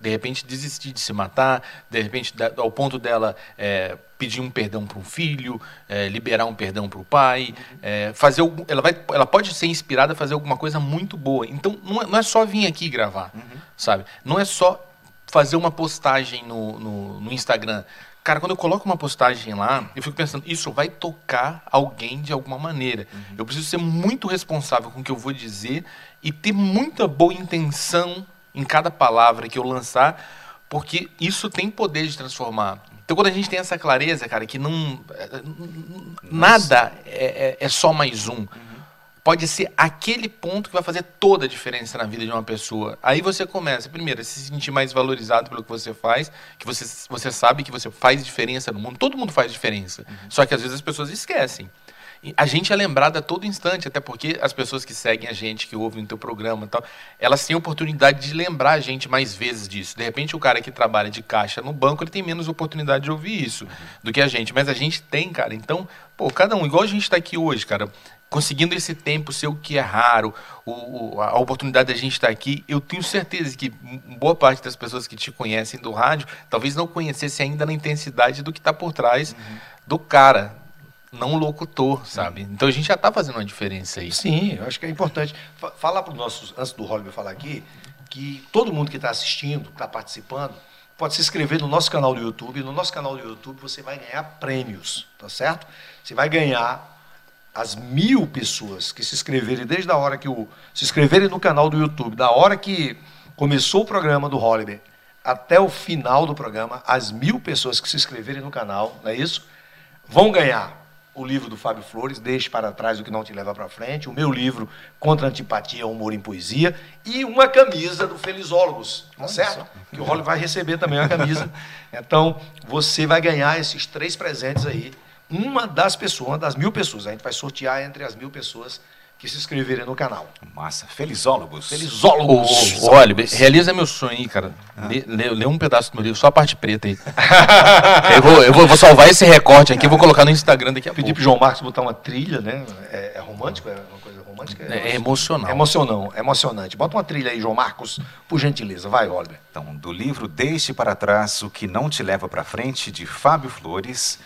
B: de repente desistir de se matar, de repente ao ponto dela é, pedir um perdão para um filho, é, liberar um perdão para o pai, é, fazer algum, ela vai, ela pode ser inspirada a fazer alguma coisa muito boa. Então não é, não é só vir aqui gravar, sabe? Não é só fazer uma postagem no, no, no Instagram. Cara, quando eu coloco uma postagem lá, eu fico pensando, isso vai tocar alguém de alguma maneira. Eu preciso ser muito responsável com o que eu vou dizer e ter muita boa intenção em cada palavra que eu lançar, porque isso tem poder de transformar. Então, quando a gente tem essa clareza, cara, que não. é, Nada é, é- é só mais um. Pode ser aquele ponto que vai fazer toda a diferença na vida de uma pessoa. Aí você começa, primeiro, a se sentir mais valorizado pelo que você faz, que você, você sabe que você faz diferença no mundo. Todo mundo faz diferença. Só que às vezes as pessoas esquecem. A gente é lembrado a todo instante, até porque as pessoas que seguem a gente, que ouvem o teu programa e tal, elas têm a oportunidade de lembrar a gente mais vezes disso. De repente, o cara que trabalha de caixa no banco, ele tem menos oportunidade de ouvir isso do que a gente. Mas a gente tem, cara. Então, pô, cada um, igual a gente está aqui hoje, cara, conseguindo esse tempo ser o que é raro, o, a oportunidade da gente estar aqui, eu tenho certeza que boa parte das pessoas que te conhecem do rádio talvez não conhecesse ainda na intensidade do que está por trás do cara, não o locutor, sabe? Então a gente já está fazendo uma diferença aí.
A: Sim, eu acho que é importante. Fa- Falar para os nossos, antes do Hollywood falar aqui, que todo mundo que está assistindo, que está participando, pode se inscrever no nosso canal do YouTube. No nosso canal do YouTube você vai ganhar prêmios, tá certo? Você vai ganhar as mil pessoas que se inscreverem desde a hora que o. se inscreverem no canal do YouTube, da hora que começou o programa do Holiday até o final do programa, as mil pessoas que se inscreverem no canal, não é isso? Vão ganhar o livro do Fábio Flores, Deixe para trás o que não te leva para frente, o meu livro Contra a Antipatia, Humor em Poesia, e uma camisa do Felizólogos, tá certo? Que o Rolly vai receber também uma camisa. Então, você vai ganhar esses três presentes aí. Uma das pessoas, uma das mil pessoas. A gente vai sortear entre as mil pessoas que se inscreverem no canal.
C: Massa. Felizólogos.
A: Felizólogos!
B: ô, Oliver, realiza meu sonho aí, cara. Lê, lê- lê um pedaço do meu livro, só a parte preta aí. eu vou, eu vou, vou salvar esse recorte aqui, vou colocar no Instagram daqui a
A: Pedir
B: pouco.
A: pro João Marcos botar uma trilha, né? É, é romântico? É uma coisa romântica?
B: É, é emocional.
A: É emocionante, é emocionante. Bota uma trilha aí, João Marcos, por gentileza. Vai, Oliver.
C: Então, do livro Deixe para trás o que não te leva para frente, de Fábio Flores,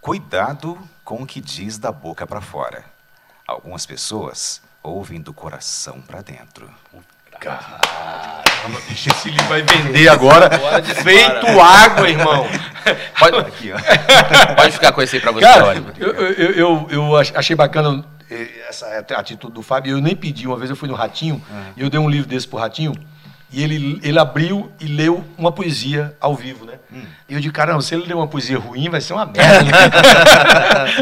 C: cuidado com o que diz da boca para fora. Algumas pessoas ouvem do coração para dentro.
A: Caramba, bicho, esse livro vai vender agora.
B: Agora.
A: Feito água, irmão.
B: Pode,
C: Aqui, ó.
B: pode ficar com esse aí pra você,
A: Cara, eu, eu, eu, eu ach- achei bacana eh, essa atitude do Fábio. Eu nem pedi. Uma vez eu fui no Ratinho e eu dei um livro desse pro Ratinho. E ele, ele abriu e leu uma poesia ao vivo, né? E eu disse, caramba, se ele ler uma poesia ruim, vai ser uma merda. né?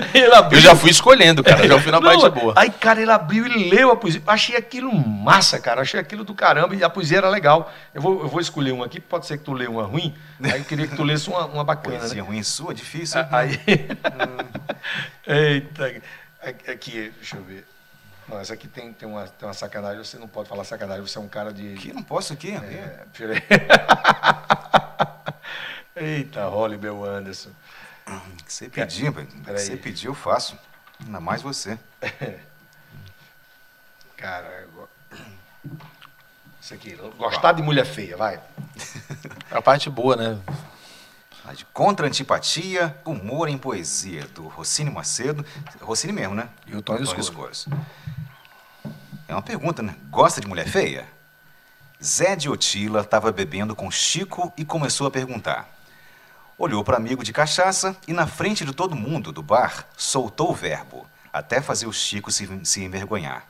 A: ele abriu,
B: Eu já fui escolhendo, cara. Eu já fui na
A: Não,
B: parte boa.
A: Aí, cara, ele abriu e leu a poesia. Achei aquilo massa, cara. Achei aquilo do caramba e a poesia era legal. Eu vou, eu vou escolher uma aqui, pode ser que tu lê uma ruim. Aí eu queria que tu lesse uma, uma bacana,
C: Poesia
A: né?
C: ruim sua, difícil.
A: Aí. Eita. Aqui, deixa eu ver. Não, essa aqui tem, tem, uma, tem uma sacanagem. Você não pode falar sacanagem, você é um cara de.
C: Aqui, não posso aqui.
A: É, peraí. Eita, Bel Anderson.
C: Você pediu, velho. Você pediu, eu faço. Ainda mais você.
A: Cara, isso aqui. Gostar de mulher feia, vai.
B: A parte boa, né?
C: De Contra Antipatia, Humor em Poesia, do Rossini Macedo. Rossini mesmo, né?
A: E o Tony. Escuro.
C: É uma pergunta, né? Gosta de mulher feia? Zé de Otila estava bebendo com Chico e começou a perguntar. Olhou para amigo de cachaça e, na frente de todo mundo do bar, soltou o verbo, até fazer o Chico se, se envergonhar.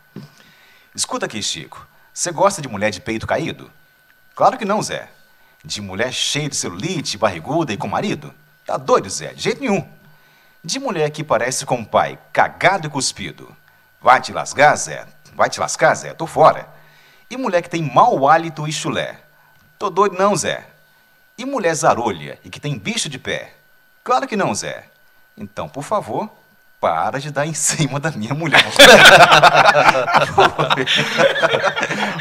C: Escuta aqui, Chico. Você gosta de mulher de peito caído? Claro que não, Zé. De mulher cheia de celulite, barriguda e com marido? Tá doido, Zé? De jeito nenhum. De mulher que parece com o pai, cagado e cuspido. Vai te lascar, Zé? Vai te lascar, Zé? Tô fora. E mulher que tem mau hálito e chulé? Tô doido não, Zé. E mulher zarolha e que tem bicho de pé? Claro que não, Zé. Então, por favor, para de dar em cima da minha mulher.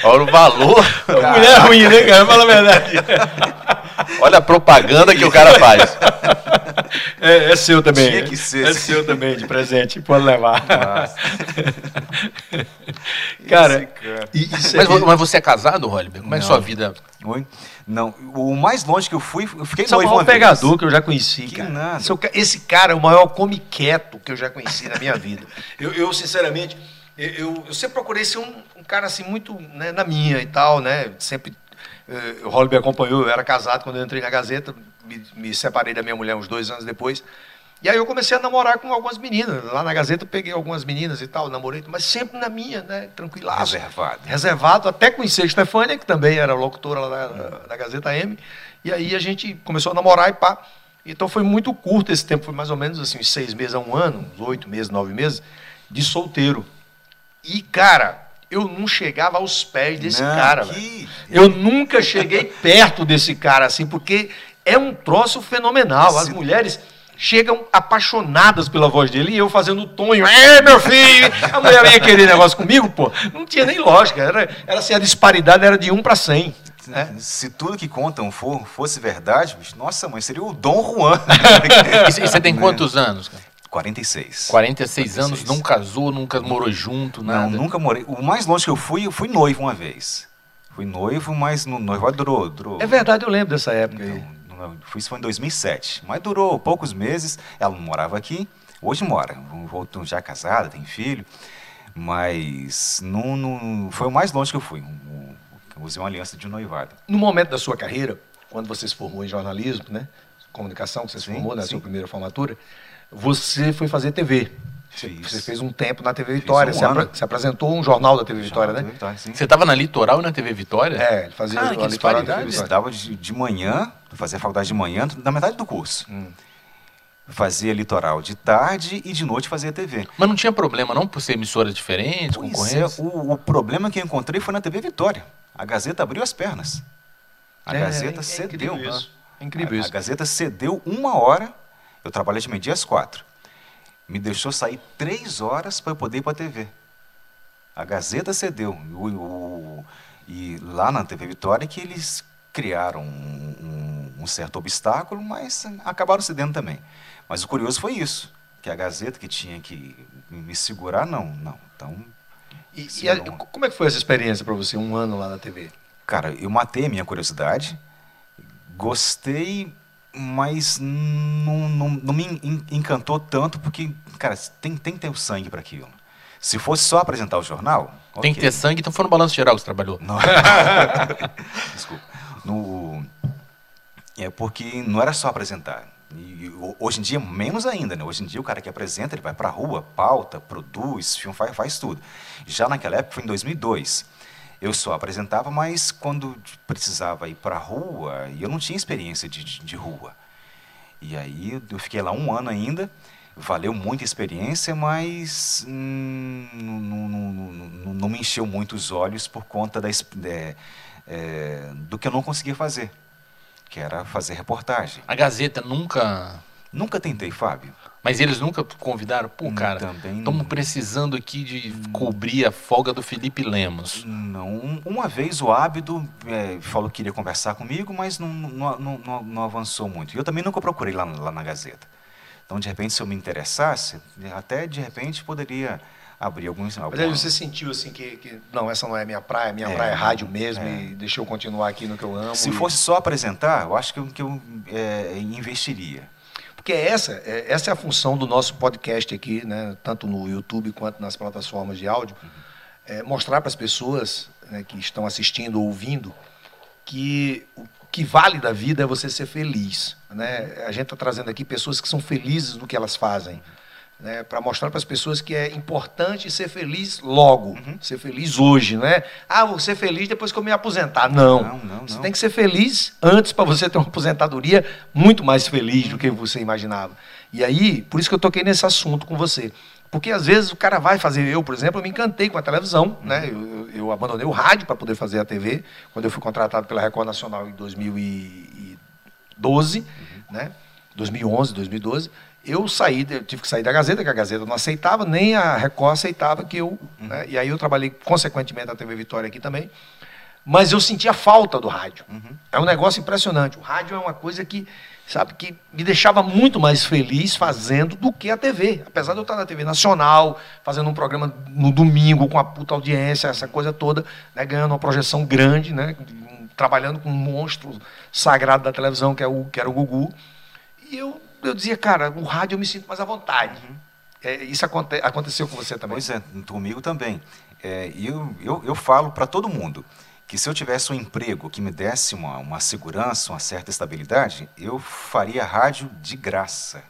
B: Olha o valor.
A: Mulher ruim, né, cara? Fala a verdade.
B: Olha a propaganda que o cara faz.
A: É, é seu também.
C: Tinha que ser.
A: É seu também, de presente. Pode levar.
C: Nossa.
A: cara,
C: cara.
A: E, isso
B: Mas,
A: é-
B: vo- mas você é casado, Holliber? Como é que
C: Não.
B: sua vida?
C: Oi? Não, o mais longe que eu fui, eu fiquei
A: Esse é o
C: noivo
A: maior
C: vez.
A: pegador que eu já conheci,
C: Que
A: cara.
C: nada.
A: Esse, é esse cara é o maior comiqueto que eu já conheci na minha vida. Eu, eu, sinceramente, eu, eu- sempre procurei ser um, um cara assim, muito né, na minha e tal, né? Sempre. eh, o Holly me acompanhou, eu era casado quando eu entrei na Gazeta, me, me separei da minha mulher uns dois anos depois. E aí eu comecei a namorar com algumas meninas. Lá na Gazeta eu peguei algumas meninas e tal, namorei, mas sempre na minha, né? Tranquilaço
C: Reservado.
A: reservado, até conheci a Estefânia, que também era locutora lá da, da Gazeta M. E aí a gente começou a namorar e pá. Então foi muito curto esse tempo, foi mais ou menos assim, uns seis meses a um ano, uns oito meses, nove meses, de solteiro. E, cara, eu não chegava aos pés desse
C: Não,
A: cara,
C: que-
A: Eu nunca cheguei perto desse cara, assim, porque é um troço fenomenal. As mulheres chegam apaixonadas pela voz dele e eu fazendo o tonho, é meu filho! A mulher ia querer negócio comigo, pô. Não tinha nem lógica. Era, era assim, a disparidade era de 1 para 100. Né?
C: Se tudo que contam for, fosse verdade, nossa mãe, seria o Dom Juan.
B: E você tem quantos anos? cara?
C: 46.
B: 46 anos,
C: 46.
B: não casou, nunca morou junto, nada.
C: Não, nunca morei. O mais longe que eu fui, eu fui noivo uma vez. Fui noivo, mas no noivado durou. durou
A: É verdade, eu lembro dessa época.
C: Então, isso foi em 2007. Mas durou poucos meses. Ela não morava aqui. Hoje mora. Voltou já casada, tem filho. Mas não, não- foi o mais longe que eu fui. Um- Eu usei uma aliança de noivado.
A: No momento da sua carreira, quando você se formou em jornalismo, né? Comunicação, que você se
C: Sim,
A: formou na
C: sim.
A: sua primeira formatura, você foi fazer TV. Você,
C: Fiz.
A: você fez um tempo na TV Vitória.
C: um
A: você, apra- você apresentou um jornal da TV Vitória, né?
C: Vitória, sim.
B: Você estava na Litoral e na TV Vitória?
A: É, ele fazia
B: Cara,
A: a
B: que
A: litoral da. TV
C: Eu estudava de, de manhã, fazia faculdade de manhã, na metade do curso.
A: Hum.
C: Fazia litoral de tarde e de noite fazia TV.
B: Mas não tinha problema não por ser emissoras diferentes,
C: Pois é,
B: concorrência?
C: o, o problema que eu encontrei foi na TV Vitória. A Gazeta abriu as pernas. A
A: É,
C: Gazeta
A: é
C: cedeu.
A: incrível isso. É incrível
C: a,
A: isso.
C: A Gazeta cedeu uma hora. Eu trabalhei de meio-dia às quatro. Me deixou sair três horas para eu poder ir para a TV. A Gazeta cedeu. O- o- e lá na TV Vitória que eles criaram um, um- um certo obstáculo, mas acabaram cedendo também. Mas o curioso foi isso. Que a Gazeta que tinha que me segurar, não, não. Então,
A: E, e a- como é que foi essa experiência para você, um ano lá na TV?
C: Cara, eu matei a minha curiosidade, gostei, mas não, não, não me en- encantou tanto, porque, cara, tem, tem que ter o sangue para aquilo. Se fosse só apresentar o jornal.
B: Tem que
C: ok.
B: ter sangue, então foi no Balanço Geral que você trabalhou.
C: Não. Desculpa. No... É porque não era só apresentar. E ho- hoje em dia, menos ainda, né? Hoje em dia, o cara que apresenta, ele vai pra rua, pauta, produz, filme, faz, faz tudo. Já naquela época, foi em 2002. Eu só apresentava, mas quando precisava ir pra rua, eu não tinha experiência de, de, de rua. E aí, eu fiquei lá um ano ainda, valeu muito a experiência, mas hum, não, não- não- não- não me encheu muito os olhos por conta da, é, é, do que eu não conseguia fazer, que era fazer reportagem.
B: A Gazeta nunca...
C: Nunca tentei, Fábio.
B: Mas eles nunca convidaram? Pô,
C: Hum,
B: cara,
C: também
B: estamos precisando aqui de cobrir a folga do Felipe Lemos.
C: Não, um- uma vez o Ábido é, falou que queria conversar comigo, mas não, não, não, não- avançou muito. E eu também nunca procurei lá, lá na Gazeta. Então, de repente, se eu me interessasse, até de repente poderia abrir alguns.
A: Mas aí você sentiu assim que, que, não, essa não é minha praia, minha
C: É,
A: praia é rádio mesmo
C: é.
A: e deixa eu continuar aqui no que eu amo.
C: Se
A: e-
C: fosse só apresentar, eu acho que eu, que eu é, investiria.
A: Porque essa, é- essa é a função do nosso podcast aqui, né, tanto no YouTube quanto nas plataformas de áudio, é mostrar para as pessoas né, que estão assistindo ou ouvindo que o que vale da vida é você ser feliz. Né? A gente está trazendo aqui pessoas que são felizes no que elas fazem. Né, para mostrar para as pessoas que é importante ser feliz logo, ser feliz hoje, né? Ah, vou ser feliz depois que eu me aposentar. Não,
C: Não, não,
A: você
C: não.
A: tem que ser feliz antes para você ter uma aposentadoria muito mais feliz do que você imaginava. E aí, por isso que eu toquei nesse assunto com você. Porque às vezes o cara vai fazer, eu, por exemplo, eu me encantei com a televisão, né? Eu, eu- eu abandonei o rádio para poder fazer a TV, quando eu fui contratado pela Record Nacional em 2012, né? 2011, 2012. Eu saí, eu tive que sair da Gazeta, que a Gazeta não aceitava, nem a Record aceitava que eu. né? E aí eu trabalhei, consequentemente, na TV Vitória aqui também. Mas eu sentia falta do rádio. É um negócio impressionante. O rádio é uma coisa que sabe, que me deixava muito mais feliz fazendo do que a TV. Apesar de eu estar na TV Nacional, fazendo um programa no domingo com a puta audiência, essa coisa toda, né, ganhando uma projeção grande, né, trabalhando com um monstro sagrado da televisão, que, é o, que era o Gugu. E eu, eu dizia, cara, o rádio eu me sinto mais à vontade. É, isso aconte, aconteceu com você também?
C: Pois é, comigo também. É, eu, eu, eu falo para todo mundo que se eu tivesse um emprego que me desse uma, uma segurança, uma certa estabilidade, eu faria rádio de graça.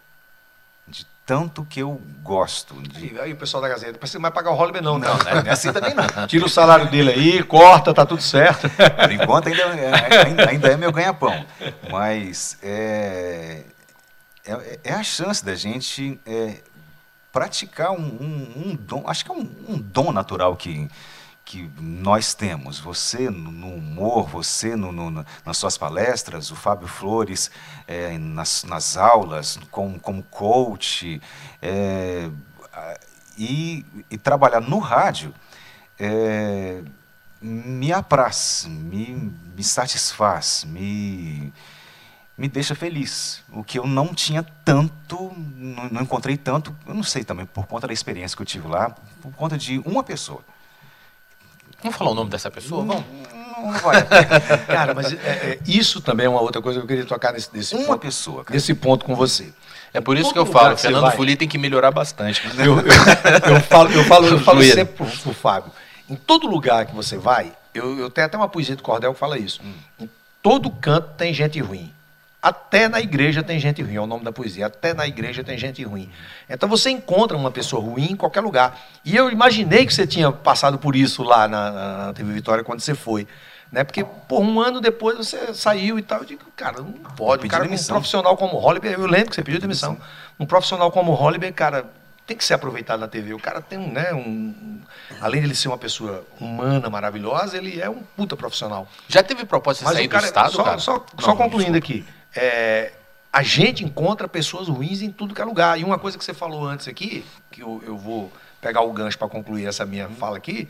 C: De tanto que eu gosto. De...
A: E aí o pessoal da Gazeta, você não vai pagar o Hollywood não,
C: não, né? Não, é assim também não.
A: Tira o salário dele aí, corta, tá tudo certo.
C: Por enquanto ainda, é, ainda, ainda é meu ganha-pão. Mas é, é, é, a chance da gente é, praticar um, um, um, dom, acho que é um, um dom natural que, que nós temos, você no humor, você no, no, nas suas palestras, o Fábio Flores é, nas, nas aulas, como, como coach, é, e, e, trabalhar no rádio é, me apraz, me, me satisfaz, me, me deixa feliz. O que eu não tinha tanto, não, não encontrei tanto, eu não sei também, por conta da experiência que eu tive lá, por conta de uma pessoa.
B: Vamos falar o nome dessa pessoa? Vamos.
A: Não, não vai. cara, mas é, é, isso também é uma outra coisa que eu queria tocar nesse, nesse
C: uma
A: ponto,
C: pessoa, cara.
A: nesse ponto com você.
B: É por isso que eu falo, que Fernando Fuli tem que melhorar bastante.
A: Eu, eu, eu falo, eu falo, eu falo sempre pro, pro Fábio. Em todo lugar que você vai, eu, eu tenho até uma poesia do Cordel que fala isso. Hum. Em todo canto tem gente ruim. Até na igreja tem gente ruim, é o nome da poesia. Até na igreja tem gente ruim. Então você encontra uma pessoa ruim em qualquer lugar. E eu imaginei que você tinha passado por isso lá na, na TV Vitória quando você foi. Né? Porque, por um ano depois você saiu e tal. Eu digo, cara, não pode. Um cara, um profissional como o Holliber, eu lembro que você pediu demissão. Um profissional como o Holliber, cara, tem que ser aproveitado na TV. O cara tem um, né, um. Além de ele ser uma pessoa humana, maravilhosa, ele é um puta profissional.
B: Já teve proposta de sair
A: cara,
B: do Estado,
A: só,
B: cara?
A: Só, só concluindo aqui é, a gente encontra pessoas ruins em tudo que é lugar. E uma coisa que você falou antes aqui, que eu, eu vou pegar o gancho para concluir essa minha fala aqui,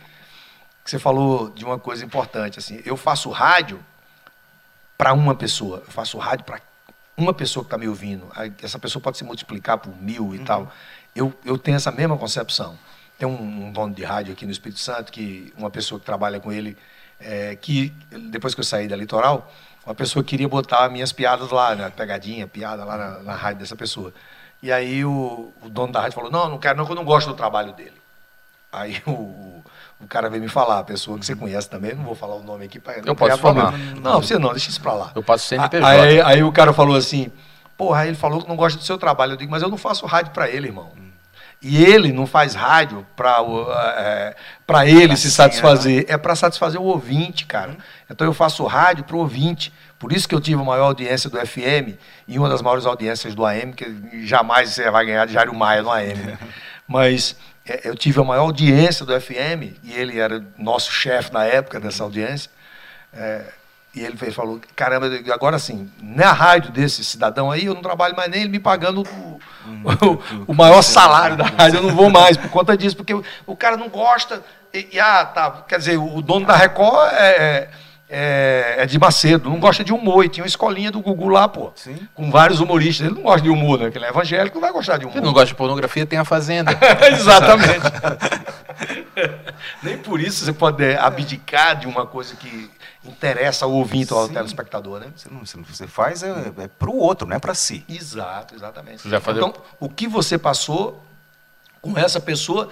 A: que você falou de uma coisa importante. Assim, eu faço rádio para uma pessoa, eu faço rádio para uma pessoa que está me ouvindo. Essa pessoa pode se multiplicar por mil e uhum. tal. Eu, eu tenho essa mesma concepção. Tem um, um, dono de rádio aqui no Espírito Santo, que uma pessoa que trabalha com ele, é, que depois que eu saí da Litoral, uma pessoa queria botar minhas piadas lá, né? Pegadinha, piada lá na, na rádio dessa pessoa. E aí o, o, dono da rádio falou, não, não quero não, que eu não gosto do trabalho dele. Aí o, o cara veio me falar, a pessoa que você conhece também, não vou falar o nome aqui para
B: Eu posso falar.
A: Não, você não, deixa isso para lá.
B: Eu passo CNPJ.
A: Aí, aí o cara falou assim, porra, aí ele falou que não gosta do seu trabalho. Eu digo, mas eu não faço rádio para ele, irmão. E ele não faz rádio para é, pra ele pra se satisfazer, é para satisfazer o ouvinte, cara. Uhum. Então eu faço rádio para o ouvinte. Por isso que eu tive a maior audiência do FM e uma das maiores audiências do AM, que jamais você vai ganhar de Jário Maia no AM. Né? Mas é, eu tive a maior audiência do FM, e ele era nosso chefe na época dessa audiência. É, e ele fez, falou, caramba, agora sim, na rádio desse cidadão aí, eu não trabalho mais nem ele me pagando o, o, o maior salário da rádio, eu não vou mais por conta disso, porque o, o cara não gosta, e, e, ah, tá, quer dizer, o dono da Record é, é, é de Macedo, não gosta de humor, e tinha uma escolinha do Gugu lá, pô, Sim. com vários humoristas, ele não gosta de humor, né, que ele é evangélico, não vai gostar de humor.
B: Ele não gosta de pornografia, tem a Fazenda.
A: Exatamente. Nem por isso você pode abdicar de uma coisa que interessa ao ouvinte ou ao telespectador, né?
C: Você, não, você faz é, é para o outro, não é para si.
A: Exato, exatamente.
B: Fazia...
A: Então, o que você passou com essa pessoa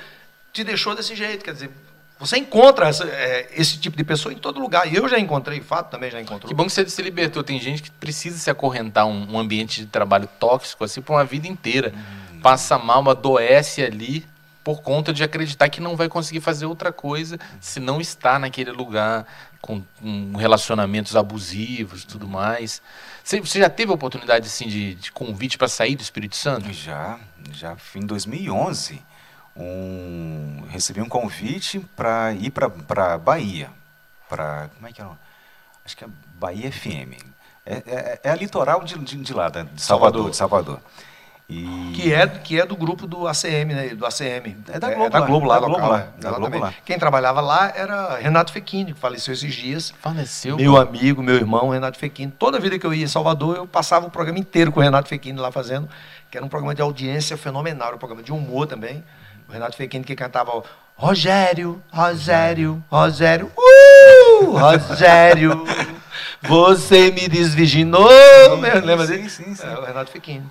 A: te deixou desse jeito, quer dizer, você encontra essa, é, esse tipo de pessoa em todo lugar. E eu já encontrei, Fato também já encontrou.
B: Que bom que você se libertou. Tem gente que precisa se acorrentar um, um ambiente de trabalho tóxico assim por uma vida inteira. Hum, Passa mal, adoece ali por conta de acreditar que não vai conseguir fazer outra coisa se não está naquele lugar com, com relacionamentos abusivos tudo mais. Você, você, já teve oportunidade assim, de, de convite para sair do Espírito Santo?
C: Já, já em 2011. Um, recebi um convite para ir para Bahia. Para. Como é que é? Acho que é Bahia FM. É, é, é a litoral de, de, de lá, de Salvador. Salvador. De Salvador. E...
A: Que é, que é do grupo do ACM, né? Do ACM.
C: É da Globo
A: da
C: lá,
A: Globo lá,
C: da
A: local,
C: Globo lá,
A: é.
C: da Globo
A: também.
C: lá.
A: Quem trabalhava lá era Renato Fequini, que faleceu esses dias.
B: Faleceu.
A: Meu amigo, meu irmão, Renato Fequini. Toda vida que eu ia em Salvador, eu passava o programa inteiro com o Renato Fequini lá fazendo, que era um programa de audiência fenomenal, era um programa de humor também. O Renato Fequini que cantava Rogério, Rogério, Rogério, uh, Rogério, você me desvirginou. Lembra
C: sim,
A: dele?
C: sim, sim.
A: É, o Renato Fequini.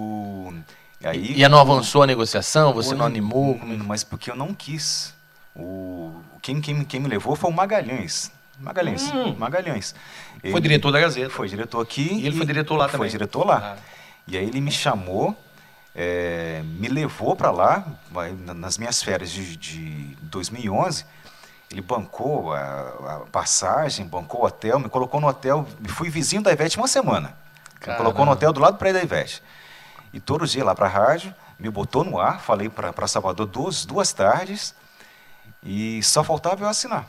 C: O... E aí,
B: E não avançou a negociação? Você
C: Foi,
B: não animou? É
C: Mas porque eu não quis. O... Quem, quem, quem me levou foi o Magalhães. Magalhães.
A: Hum.
C: Magalhães.
A: Foi
C: Ele-
A: diretor da Gazeta.
C: Foi diretor aqui.
A: E ele foi diretor lá
C: Foi
A: também.
C: diretor lá.
A: Ah.
C: E aí ele me chamou, eh, me levou para lá, nas minhas férias de, de 2011. Ele bancou a, a passagem, bancou o hotel, me colocou no hotel. Fui vizinho da Ivete uma semana. Me colocou no hotel do lado do prédio da Ivete. E todo dia lá para a rádio, me botou no ar, falei para Salvador duas, duas tardes. E só faltava eu assinar.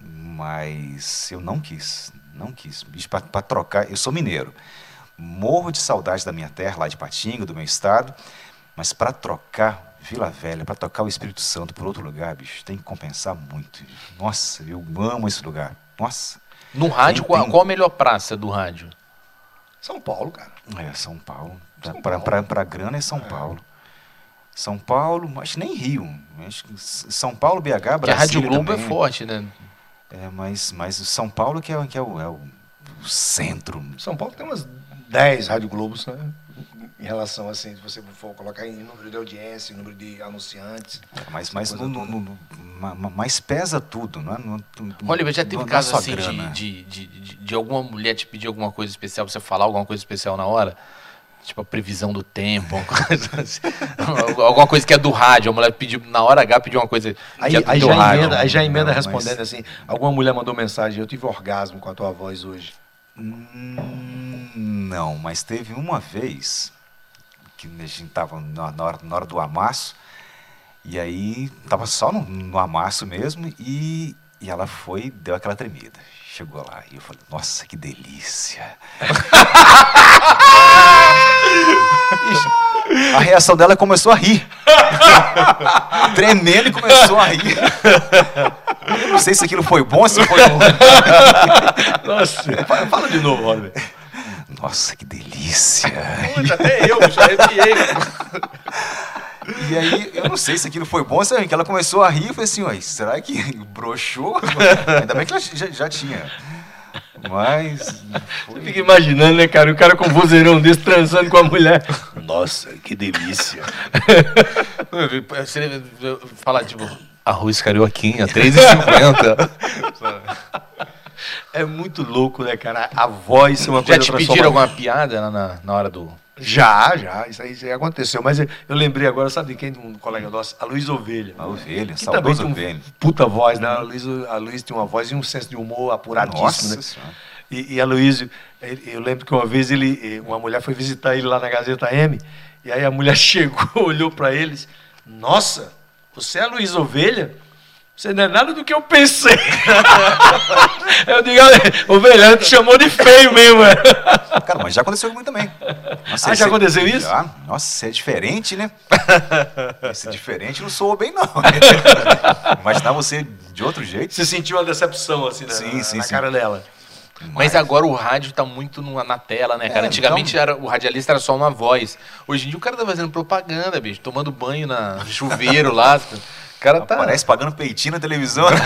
C: Mas eu não quis, não quis. Para trocar, eu sou mineiro. Morro de saudade da minha terra, lá de Patinga, do meu estado. Mas para trocar Vila Velha, para trocar o Espírito Santo por outro lugar, bicho, tem que compensar muito. Nossa, eu amo esse lugar. Nossa.
B: No rádio,
C: Tem-
B: qual,
C: tem-
B: qual a melhor praça do rádio?
A: São Paulo, cara.
C: É, São Paulo.
A: São
C: Para
A: Paulo.
C: grana é São Paulo. São Paulo, mas nem Rio. Acho que S- São Paulo, BH,
B: Porque a Rádio
C: Brasília
B: Globo é
C: também.
B: forte, né?
C: É, mas, mas o São Paulo que é, que é, o, é o centro.
A: São Paulo tem umas 10 Rádio Globos, né? Em relação, assim, se você for colocar em número de audiência, em número de anunciantes.
C: Mas, mas,
A: coisa
C: no- no- no- ma- ma- mas pesa tudo, não é? No- no-
B: Oliver, já teve
C: não é
B: caso assim de, de, de, de- de alguma mulher te pedir alguma coisa especial, você falar alguma coisa especial na hora? Tipo a previsão do tempo, alguma coisa assim. alguma coisa que é do rádio. A mulher pediu, na hora H, pediu uma coisa que
A: Aí,
B: é do
A: aí já
B: rádio.
A: emenda, aí já emenda
C: Não,
A: respondendo assim. Alguma mulher mandou mensagem, eu tive orgasmo com a tua voz hoje.
C: Hum, Não, mas teve uma vez que a gente estava na, na hora, na hora do amasso, e aí estava só no, no amasso mesmo, e, e ela foi deu aquela tremida. Chegou lá e eu falei, nossa, que delícia. A reação dela começou a rir. Tremendo e começou a rir. Eu não sei se aquilo foi bom, se foi ruim.
A: Nossa, fala, de novo, Oliver.
C: Nossa, que delícia.
B: Puta, até eu já arrepiei.
C: E aí, eu não sei se aquilo foi bom, sabe? Que ela começou a rir, eu falei assim, ué, será que broxou? Ainda bem que ela já, já tinha. Mas.
A: Você
C: Foi...
A: fica imaginando, né, cara? O cara com um vozeirão desse transando com a mulher. Nossa, que delícia.
B: Você falar, tipo, arroz carioquinha, 3,50.
A: É muito louco, né, cara? A voz é uma
B: Já
A: coisa
B: te
A: transforma-
B: pediram alguma piada na- na, na hora do.
A: Já, já. Isso aí, aí aconteceu. Mas eu, eu lembrei agora, sabe de quem? Um colega nosso, a Luiz Ovelha.
C: A ovelha,
A: Que também
C: saudoso
A: tem um
C: ovelha.
A: puta voz, né? A Luiz, a Luiz tem uma voz e um senso de humor apuradíssimo,
C: Nossa
A: né?
C: Senhora.
A: E, e a Luiz, eu lembro que uma vez ele, uma mulher foi visitar ele lá na Gazeta M, e aí a mulher chegou, olhou para eles, nossa, você é a Luiz Ovelha? Você não é nada do que eu pensei. eu digo, "Olha, Ovelha, ela te chamou de feio mesmo. é."
C: Cara, mas já aconteceu comigo também. Nossa,
A: Ah, já aconteceu isso?
C: Já. Nossa, você é diferente, né? Esse diferente não soou bem, não. Imaginar você de outro jeito.
A: Você sentiu uma decepção assim na,
C: Sim, sim,
A: na
C: sim.
A: cara dela.
B: Mas agora o rádio tá muito no- na tela, né, cara?
C: É,
B: Antigamente
C: então-
B: era, o radialista era só uma voz. Hoje em dia o cara tá fazendo propaganda, bicho, tomando banho na no chuveiro lá. O cara tá.
C: Parece pagando peitinho na televisão.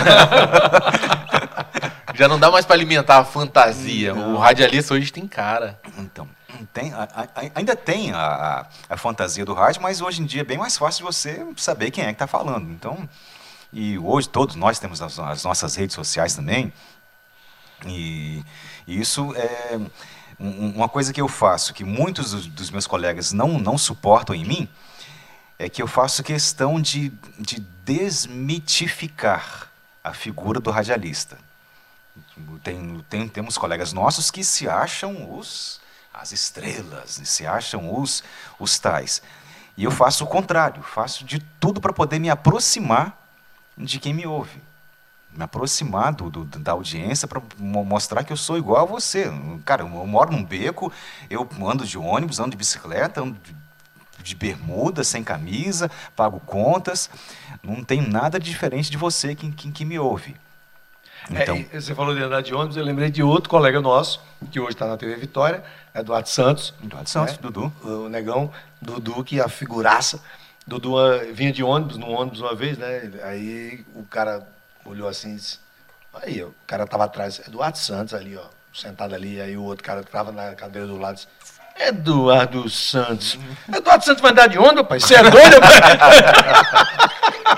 B: Já não dá mais pra alimentar a fantasia. O radialista hoje tem cara.
C: Então, tem, a- a- ainda tem a, a- a fantasia do rádio, mas hoje em dia é bem mais fácil de você saber quem é que está falando. Então, e hoje todos nós temos as, as nossas redes sociais também. E, e isso é um- uma coisa que eu faço, que muitos dos, dos meus colegas não, não suportam em mim, é que eu faço questão de, de desmitificar a figura do radialista. Tem, tem- temos colegas nossos que se acham os, as estrelas, se acham os, os tais. E eu faço o contrário, faço de tudo para poder me aproximar de quem me ouve. me aproximar do, do- da audiência para mostrar que eu sou igual a você. Cara, eu moro num beco, eu ando de ônibus, ando de bicicleta, ando de, de bermuda, sem camisa, pago contas. Não tem nada diferente de você que, que, que me ouve. Então,
A: É, você falou de andar de ônibus, eu lembrei de outro colega nosso, que hoje está na TV Vitória, Eduardo Santos.
C: Eduardo Santos,
A: né?
C: Dudu.
A: O negão, Dudu, que é a figuraça. Dudu ah, vinha de ônibus, num ônibus uma vez, né? Aí o cara olhou assim e disse, aí, o cara tava atrás, Eduardo Santos ali, ó, sentado ali, aí o outro cara tava na cadeira do lado disse, Eduardo Santos. Eduardo Santos vai andar de ônibus, pai? Você é doido, pai?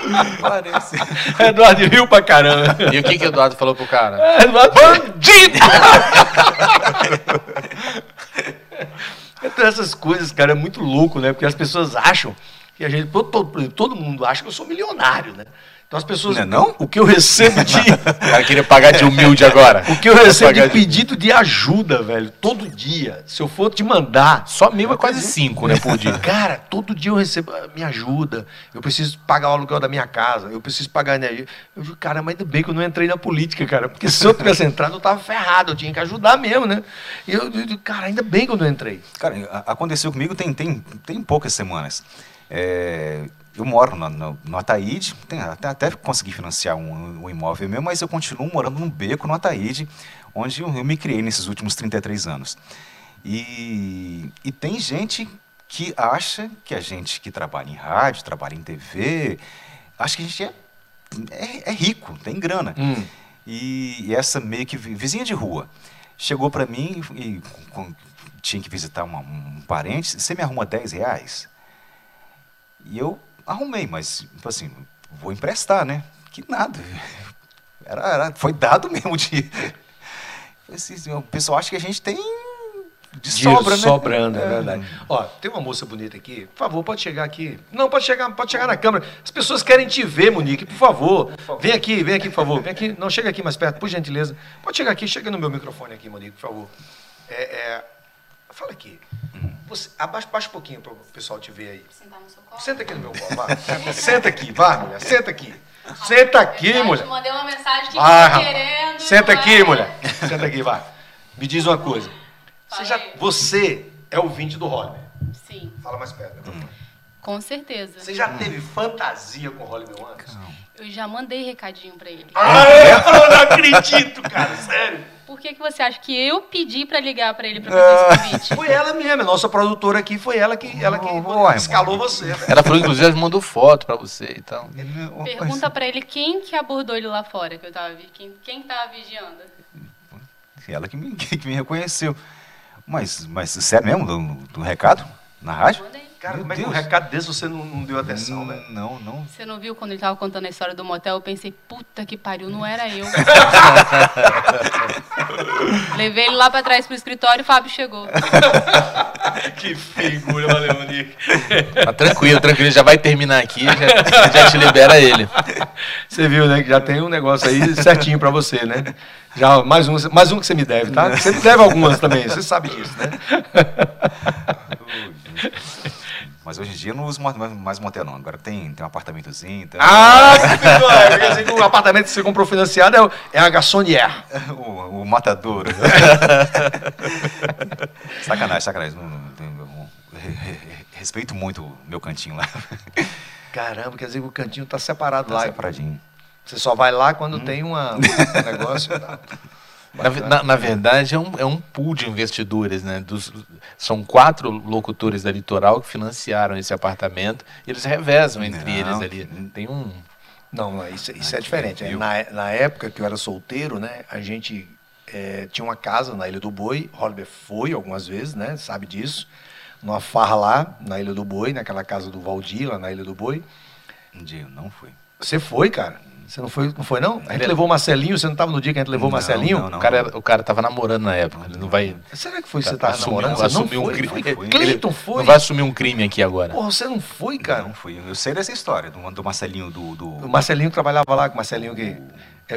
C: Parece.
A: Eduardo riu pra caramba.
B: E o que que o Eduardo falou pro cara?
A: É, Eduardo Bandido! então essas coisas, cara, é muito louco, né? Porque as pessoas acham que a gente. Todo, todo mundo acha que eu sou milionário, né? Então as pessoas.
C: Não é não?
A: O que eu recebo de.
B: O cara queria pagar de humilde agora.
A: O que eu recebo de pedido de ajuda, velho, todo dia. Se eu for te mandar.
B: Só mil é quase cinco, né, por dia.
A: Cara, todo dia eu recebo, ah, me ajuda. Eu preciso pagar o aluguel da minha casa. Eu preciso pagar a energia. Eu digo, cara, mas ainda bem que eu não entrei na política, cara. Porque se eu tivesse entrado, eu tava ferrado. Eu tinha que ajudar mesmo, né? E eu, digo, cara, ainda bem que eu não entrei.
C: Cara, aconteceu comigo tem, tem, tem poucas semanas. É, eu moro no, no, no Ataíde, tem- até, até consegui financiar um, um imóvel meu, mas eu continuo morando num beco no Ataíde, onde eu, eu me criei nesses últimos 33 anos. E, e tem gente que acha que a gente que trabalha em rádio, trabalha em TV, acha que a gente é, é, é rico, tem grana.
A: Hum.
C: E, e essa meio que vi- vizinha de rua chegou para mim e, e com- tinha que visitar uma- um parente. Você me arruma 10 reais? E eu arrumei, mas tipo assim, vou emprestar, né? Que nada. Era, era- foi dado mesmo de. Assim, o pessoal acha que a gente tem de
A: Dinheiro
C: sobra, né?
A: sobrando, é verdade. Ó, tem uma moça bonita aqui. Por favor, pode chegar aqui. Não, pode chegar, pode chegar na câmera. As pessoas querem te ver, Monique, por favor. Vem aqui, vem aqui, por favor. Vem aqui. Não, chega aqui mais perto, por gentileza. Pode chegar aqui, chega no meu microfone aqui, Monique, por favor. É, é, fala aqui. Você, abaixa, abaixa um pouquinho para o pessoal te ver aí.
D: Sentar no seu colo?
A: Senta aqui no meu colo, vai. Senta aqui, vai, mulher. Senta aqui. Senta aqui,
D: Eu
A: mulher.
D: mandei uma mensagem que
A: rapaz.
D: querendo.
A: Senta
D: não
A: aqui, mulher. Senta aqui, vai. Me diz uma coisa. Você, já, você é ouvinte do Hollimer.
D: Sim,
A: Fala mais perto. né?
D: com certeza.
A: Você já teve fantasia com o Hollimer antes?
D: Eu já mandei recadinho pra ele.
A: Ah, é? Eu não acredito, cara. Sério.
D: Por que, que você acha que eu pedi pra ligar pra ele pra fazer esse convite?
A: Foi ela mesmo. A nossa produtora aqui foi ela que, ela que
C: Uai,
A: escalou você. velho.
B: Ela falou, inclusive, ela mandou foto pra você e tal.
D: Pergunta pra ele quem que abordou ele lá fora, que eu tava vi- quem, quem tava vigiando.
C: Ela que me, que me reconheceu. Mas, mas sério mesmo, do, do recado? Na rádio?
D: Mandei.
A: Cara,
C: Meu
A: como é que um
C: Deus.
A: recado desse você não, não deu atenção, né?
C: Não, não.
D: Você não viu quando ele tava contando a história do motel? Eu pensei, puta que pariu, não era eu. Levei ele lá pra trás pro escritório e o Fábio chegou.
A: que figura, valeu, Monique.
B: Mas tranquilo, tranquilo, já vai terminar aqui, já, já te libera ele.
A: Você viu, né? Que já tem um negócio aí certinho pra você, né? Já, mais um, mais um que você me deve, tá? Você me deve algumas também, você sabe disso, né?
C: Mas hoje em dia eu não uso mais, mais- motel, não. Agora tem, tem um apartamentozinho. Tem
A: Ah, que! Quer dizer que o apartamento que você comprou financiado é, é a garçonnière.
C: o, o matador. sacanagem, sacanagem. Não- não- respeito muito o meu cantinho lá.
A: Caramba, quer dizer que o cantinho tá separado
C: Tá
A: lá.
C: separadinho.
A: Você só vai lá quando tem uma, um negócio. tá?
B: Na, na- na verdade, é um, é um pool de investidores, né? Dos- são quatro locutores da Litoral que financiaram esse apartamento e eles revezam entre
C: Não.
B: eles ali. Tem um.
A: Não, isso, isso é diferente. É, Na, na época que eu era solteiro, né, a gente é, tinha uma casa na Ilha do Boi, Holliber foi algumas vezes, né, sabe disso, numa farra lá, na Ilha do Boi, naquela casa do Valdir, lá na Ilha do Boi.
C: Um dia eu não fui.
A: Você foi, cara? Você não foi, não foi não? A gente levou o Marcelinho, você não estava no dia que a gente levou o
C: Não,
A: Marcelinho?
C: não, não.
B: O cara, o cara tava namorando na época. Ele não vai.
A: Será que foi você estava
B: assumiu-
A: namorando? Você não
B: assumiu um
A: foi?
B: crime.
A: foi?
C: Foi.
A: Cleiton foi?
B: Não vai assumir um crime aqui agora.
A: Porra, você não foi, cara?
C: Não fui. Eu sei dessa história, do, do Marcelinho do. do...
A: O Marcelinho trabalhava lá com o Marcelinho que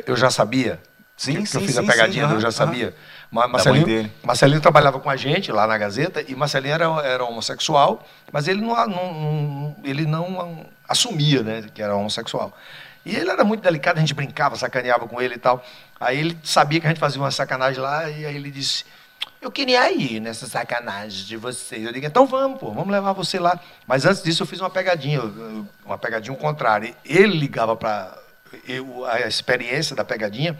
A: eu- já sabia.
C: Sim,
A: que, que
C: sim,
A: eu fiz
C: sim,
A: a pegadinha,
C: sim,
A: eu já sabia. Ma-
C: mãe
A: Marcelinho. Marcelinho trabalhava com a gente lá na Gazeta e Marcelinho era, era homossexual, mas ele não, não- não- ele não assumia, né, que era homossexual. E ele era muito delicado, a gente brincava, sacaneava com ele e tal. Aí ele sabia que a gente fazia uma sacanagem lá, e aí ele disse: Eu queria ir nessa sacanagem de vocês. Eu digo: Então vamos, pô, vamos levar você lá. Mas antes disso eu fiz uma pegadinha, uma pegadinha ao contrário. Ele ligava para. A experiência da pegadinha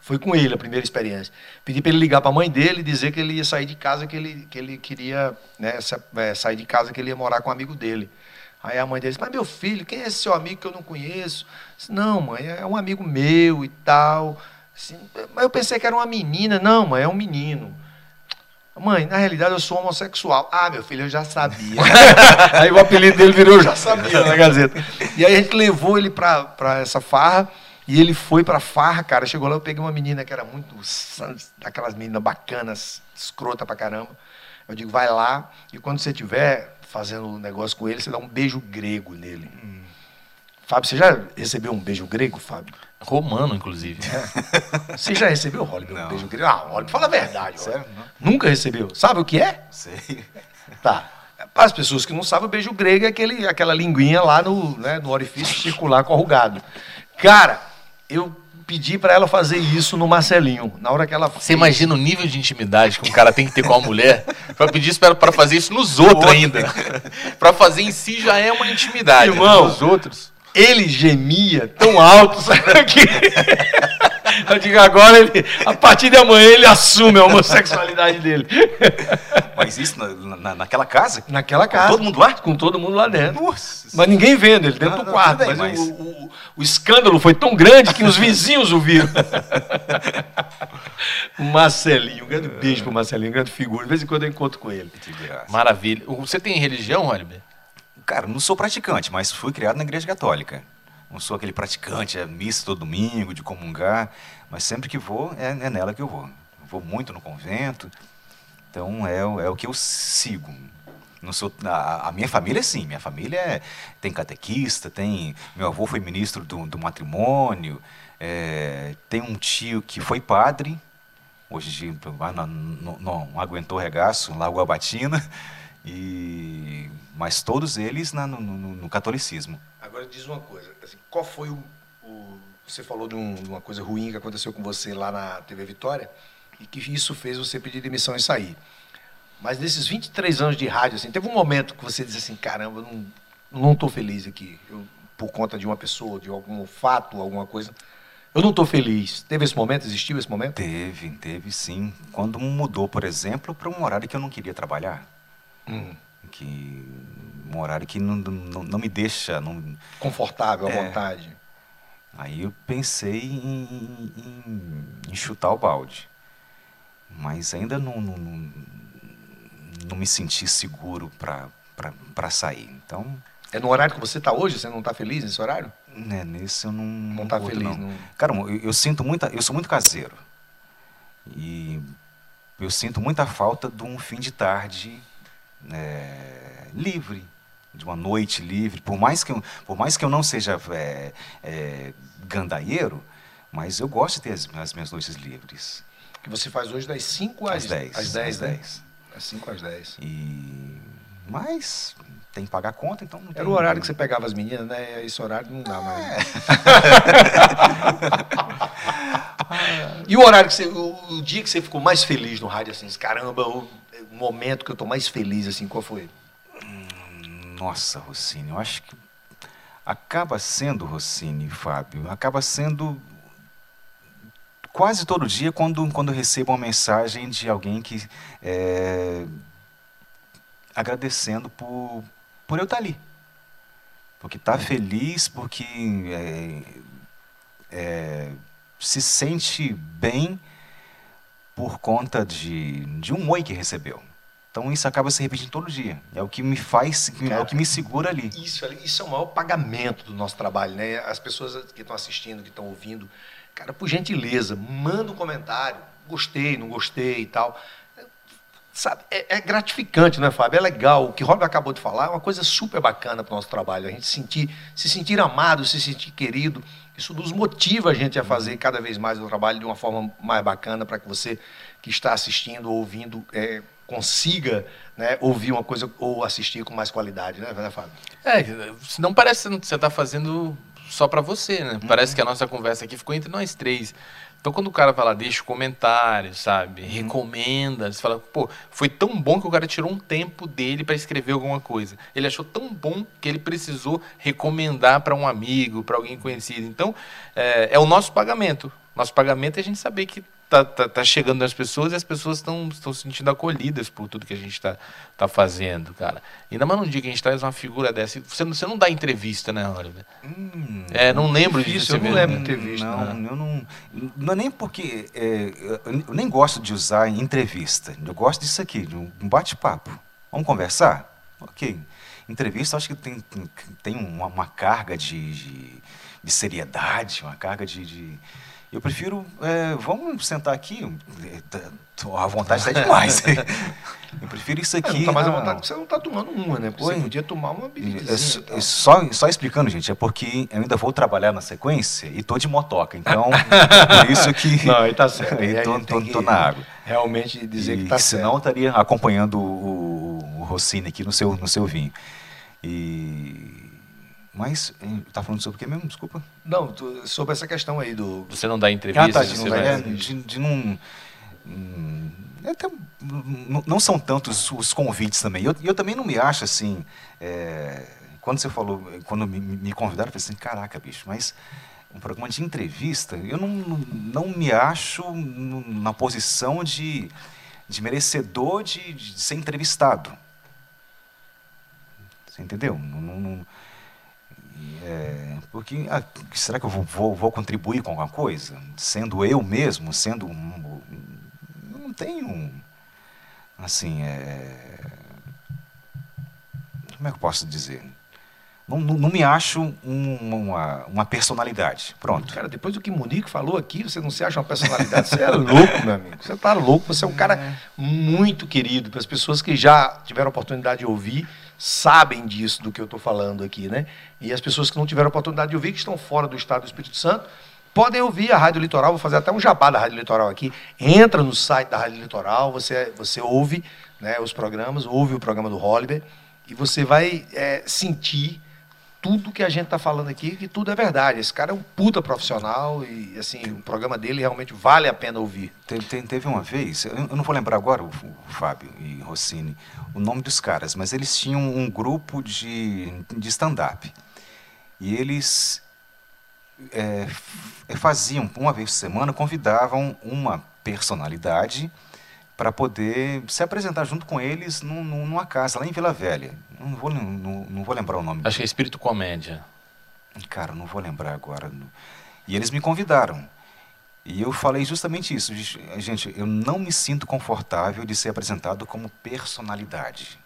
A: foi com ele, a primeira experiência. Pedi para ele ligar para a mãe dele e dizer que ele ia sair de casa, que ele, que ele queria né, é, sair de casa, que ele ia morar com um amigo dele. Aí a mãe dele disse, mas meu filho, quem é esse seu amigo que eu não conheço? disse, não, mãe, é um amigo meu e tal. Assim, mas eu pensei que era uma menina. Não, mãe, é um menino. Mãe, na realidade eu sou homossexual. Ah, meu filho, eu já sabia. aí o apelido dele virou Eu Já Sabia na Gazeta. E aí a gente levou ele para essa farra. E ele foi pra farra, cara. Chegou lá, eu peguei uma menina que era muito. daquelas meninas bacanas, escrota pra caramba. Eu digo, vai lá, e quando você estiver fazendo um negócio com ele, você dá um beijo grego nele. Hum. Fábio, você já recebeu um beijo grego, Fábio?
B: Romano, inclusive.
A: É. Você já recebeu, Holly, um beijo grego? Ah, Holly, fala a verdade. Sério? Nunca recebeu. Sabe o que é?
C: Sei.
A: Tá. Para as pessoas que não sabem, o beijo grego é aquele, aquela linguinha lá no, né, no orifício circular corrugado. Cara, eu pedi para ela fazer isso no Marcelinho. Na hora que ela
B: Você imagina o nível de intimidade que um cara tem que ter com a mulher para pedir isso para fazer isso nos outros ainda. para fazer em si já é uma intimidade.
A: Irmão, nos outros. Ele gemia tão alto, sabe que eu digo agora ele, a partir de amanhã ele assume a homossexualidade dele.
C: Mas isso na, na, naquela casa?
A: Naquela casa.
C: Com todo mundo lá?
A: Com todo mundo lá dentro. Nossa. Mas ninguém vendo, ele dentro não, do quarto. Bem, mas, mas... O, o, o, escândalo foi tão grande que os vizinhos o viram. o Marcelinho, um grande beijo pro Marcelinho, um grande figura. De vez em quando eu encontro com ele.
B: Maravilha. Você tem religião, Oliver?
C: Cara, não sou praticante, mas fui criado na igreja católica. Não sou aquele praticante, é missa todo domingo, de comungar, mas sempre que vou, é, é nela que eu vou. vou muito no convento, então é, é o que eu sigo. Não sou, a, a, minha família, sim. Minha família é, tem catequista, tem. Meu avô foi ministro do, do matrimônio, é, tem um tio que foi padre, hoje não, não, não aguentou regaço, lá o Abatina, e, mas todos eles na, no, no, no, catolicismo.
A: Agora diz uma coisa, assim, qual foi o, o você falou de, um, de uma coisa ruim que aconteceu com você lá na TV Vitória e que isso fez você pedir demissão e sair. Mas nesses 23 anos de rádio, assim, teve um momento que você disse assim, caramba, eu não estou feliz aqui, eu, por conta de uma pessoa, de algum fato, alguma coisa. Eu não estou feliz. Teve esse momento? Existiu esse momento?
C: Teve, teve sim. Quando mudou, por exemplo, para um horário que eu não queria trabalhar. Hum. Que, um horário que não, não, não me deixa... Não,
A: Confortável, à é, vontade.
C: Aí eu pensei em, em, em chutar o balde. Mas ainda não, não, não me senti seguro para sair. Então.
A: É no horário que você está hoje? Você não está feliz nesse horário?
C: É, nesse eu não.
A: Não está feliz, não. não.
C: Cara, eu, eu, sinto muita. Eu sou muito caseiro. E eu sinto muita falta de um fim de tarde é, livre, de uma noite livre. Por mais que eu, por mais que eu não seja é, é, gandaieiro, mas eu gosto de ter as, as minhas noites livres.
A: Que você faz hoje das 5 às 10. Às 10, às 10. Às 5 às 10.
C: E... Mas tem que pagar a conta, então não
A: Era o horário que você pegava as meninas, né? Esse horário não dá mais. É. e o horário que você. O, o, dia que você ficou mais feliz no rádio, assim, caramba, o, o momento que eu estou mais feliz, assim, qual foi?
C: Nossa, Rossini, eu acho que acaba sendo, Rossini, Fábio, acaba sendo quase todo dia quando, quando recebo uma mensagem de alguém que é, agradecendo por, por eu estar ali. Porque está feliz, porque é, é, se sente bem por conta de, de um oi que recebeu. Então isso acaba se repetindo todo dia. É o que me faz, Cara, é o que me segura ali.
A: Isso, isso é o maior pagamento do nosso trabalho, né? As pessoas que estão assistindo, que estão ouvindo, cara, por gentileza, manda um comentário. Gostei, não gostei e tal. sabe, é, é gratificante, não é, Fábio? É legal. O que o Robert acabou de falar é uma coisa super bacana para o nosso trabalho. A gente sentir, se sentir amado, se sentir querido. Isso nos motiva a gente a fazer cada vez mais o trabalho de uma forma mais bacana para que você que está assistindo ou ouvindo é, consiga né, ouvir uma coisa ou assistir com mais qualidade, né, né Fábio?
B: É, não parece que você está fazendo só para você, né? Parece que a nossa conversa aqui ficou entre nós três. Então, quando o cara vai lá, deixa o comentário, sabe?
A: Uhum.
B: Recomenda, você fala, pô, foi tão bom que o cara tirou um tempo dele para escrever alguma coisa. Ele achou tão bom que ele precisou recomendar para um amigo, para alguém conhecido. Então, é, é o nosso pagamento. Nosso pagamento é a gente saber que tá, tá, tá chegando nas pessoas e as pessoas estão se sentindo acolhidas por tudo que a gente está tá fazendo, cara. Ainda mais num dia que a gente traz uma figura dessa. Você não, você não dá entrevista, né, Oliver?
C: Hum,
B: É, não lembro disso.
A: eu não lembro
B: né?
A: de ter visto.
C: Não,
A: né?
C: eu não, não é nem porque é, eu nem gosto de usar entrevista. Eu gosto disso aqui, de um bate-papo. Vamos conversar? Ok. Entrevista, acho que tem, tem, tem uma, uma carga de, de, de seriedade, uma carga de. de- eu prefiro. é, vamos sentar aqui. é, tô- A vontade está demais. eu prefiro isso
A: É,
C: aqui.
A: não tá mais à
C: na-
A: vontade porque você não está tomando uma, né? Porque você podia tomar uma
C: é,
A: e tal.
C: é só, só explicando, gente, é porque eu ainda vou trabalhar na sequência e tô de motoca. Então, por isso que.
A: Não, aí tá certo. Aí
C: tô, na água.
A: Realmente dizer
C: E
A: que tá
C: senão eu estaria acompanhando o, o, o Rossini aqui no seu, no seu vinho. E. Mas, tá falando sobre o que mesmo? Desculpa.
A: Não, tu- sobre essa questão aí do.
B: Você não dá entrevista?
C: Ah, tá, de, não,
B: vai-
C: é, de, de não. hum, é até- não- são tantos os convites também. E eu, eu também não me acho assim. é, quando você falou, quando me, me convidaram, eu falei assim: caraca, bicho, mas um programa de entrevista, eu não, não, me acho na posição de, de merecedor de, de ser entrevistado. Você entendeu? Não- não- não- é, porque ah, será que eu vou, vou- vou contribuir com alguma coisa? Sendo eu mesmo, sendo um, eu não tenho assim, é, como é que eu posso dizer? Não, não, não me acho um- uma, uma personalidade. Pronto.
A: Cara, depois do que o Monique falou aqui, você não se acha uma personalidade, você é louco, meu amigo. Você tá louco, você é um cara muito querido. Para as pessoas que já tiveram a oportunidade de ouvir, sabem disso do que eu estou falando aqui, né? E as pessoas que não tiveram oportunidade de ouvir, que estão fora do estado do Espírito Santo, podem ouvir a Rádio Litoral. Vou fazer até um jabá da Rádio Litoral aqui. Entra no site da Rádio Litoral, você, você ouve né, os programas, ouve o programa do Holiday, e você vai é, sentir tudo que a gente está falando aqui, que tudo é verdade. Esse cara é um puta profissional e assim, o programa dele realmente vale a pena ouvir.
C: Teve, teve- teve uma vez, eu não vou lembrar agora, o, o Fábio e Rossini, o nome dos caras, mas eles tinham um grupo de, de stand-up. E eles é, faziam, uma vez por semana, convidavam uma personalidade para poder se apresentar junto com eles num- num- numa casa, lá em Vila Velha. Não vou, não, não vou lembrar o nome.
B: Acho que é Espírito Comédia.
C: Cara, não vou lembrar agora. E eles me convidaram. E eu falei justamente isso. Gente, eu não me sinto confortável de ser apresentado como personalidade.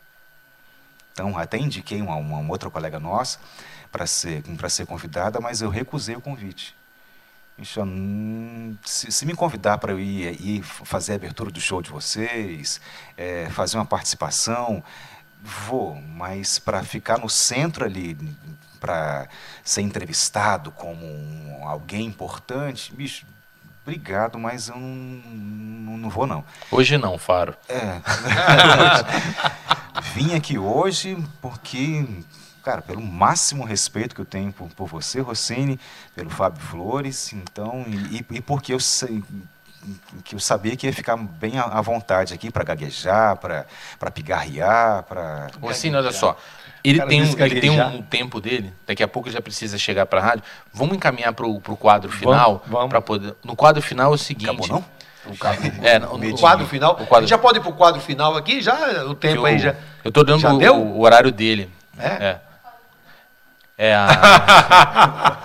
C: Então, até indiquei uma, uma outra colega nossa para ser, para ser convidada, mas eu recusei o convite. Bicho, se, se me convidar para eu ir, ir fazer a abertura do show de vocês, é, fazer uma participação, vou, mas para ficar no centro ali, para ser entrevistado como um- alguém importante, bicho, obrigado, mas eu não, não, não vou não.
B: Hoje não, Faro.
C: É. Vim aqui hoje porque, cara, pelo máximo respeito que eu tenho por, por você, Rossini, pelo Fábio Flores, então, e, e porque eu sei que eu sabia que ia ficar bem à vontade aqui para gaguejar, para pigarrear, para
B: Rossini, olha só. Ele tem, um, ele tem um tempo dele, daqui a pouco ele já precisa chegar para a rádio. Vamos encaminhar para o quadro final?
A: vamos.
B: pra poder. No quadro final é o seguinte.
C: Acabou não?
A: O,
B: É, no- no-
A: quadro final.
B: o quadro-
A: já pode ir pro quadro final aqui? Já o tempo
B: eu,
A: aí já.
B: Eu tô dando
A: Já
B: o, o horário dele.
A: É?
B: É. É a.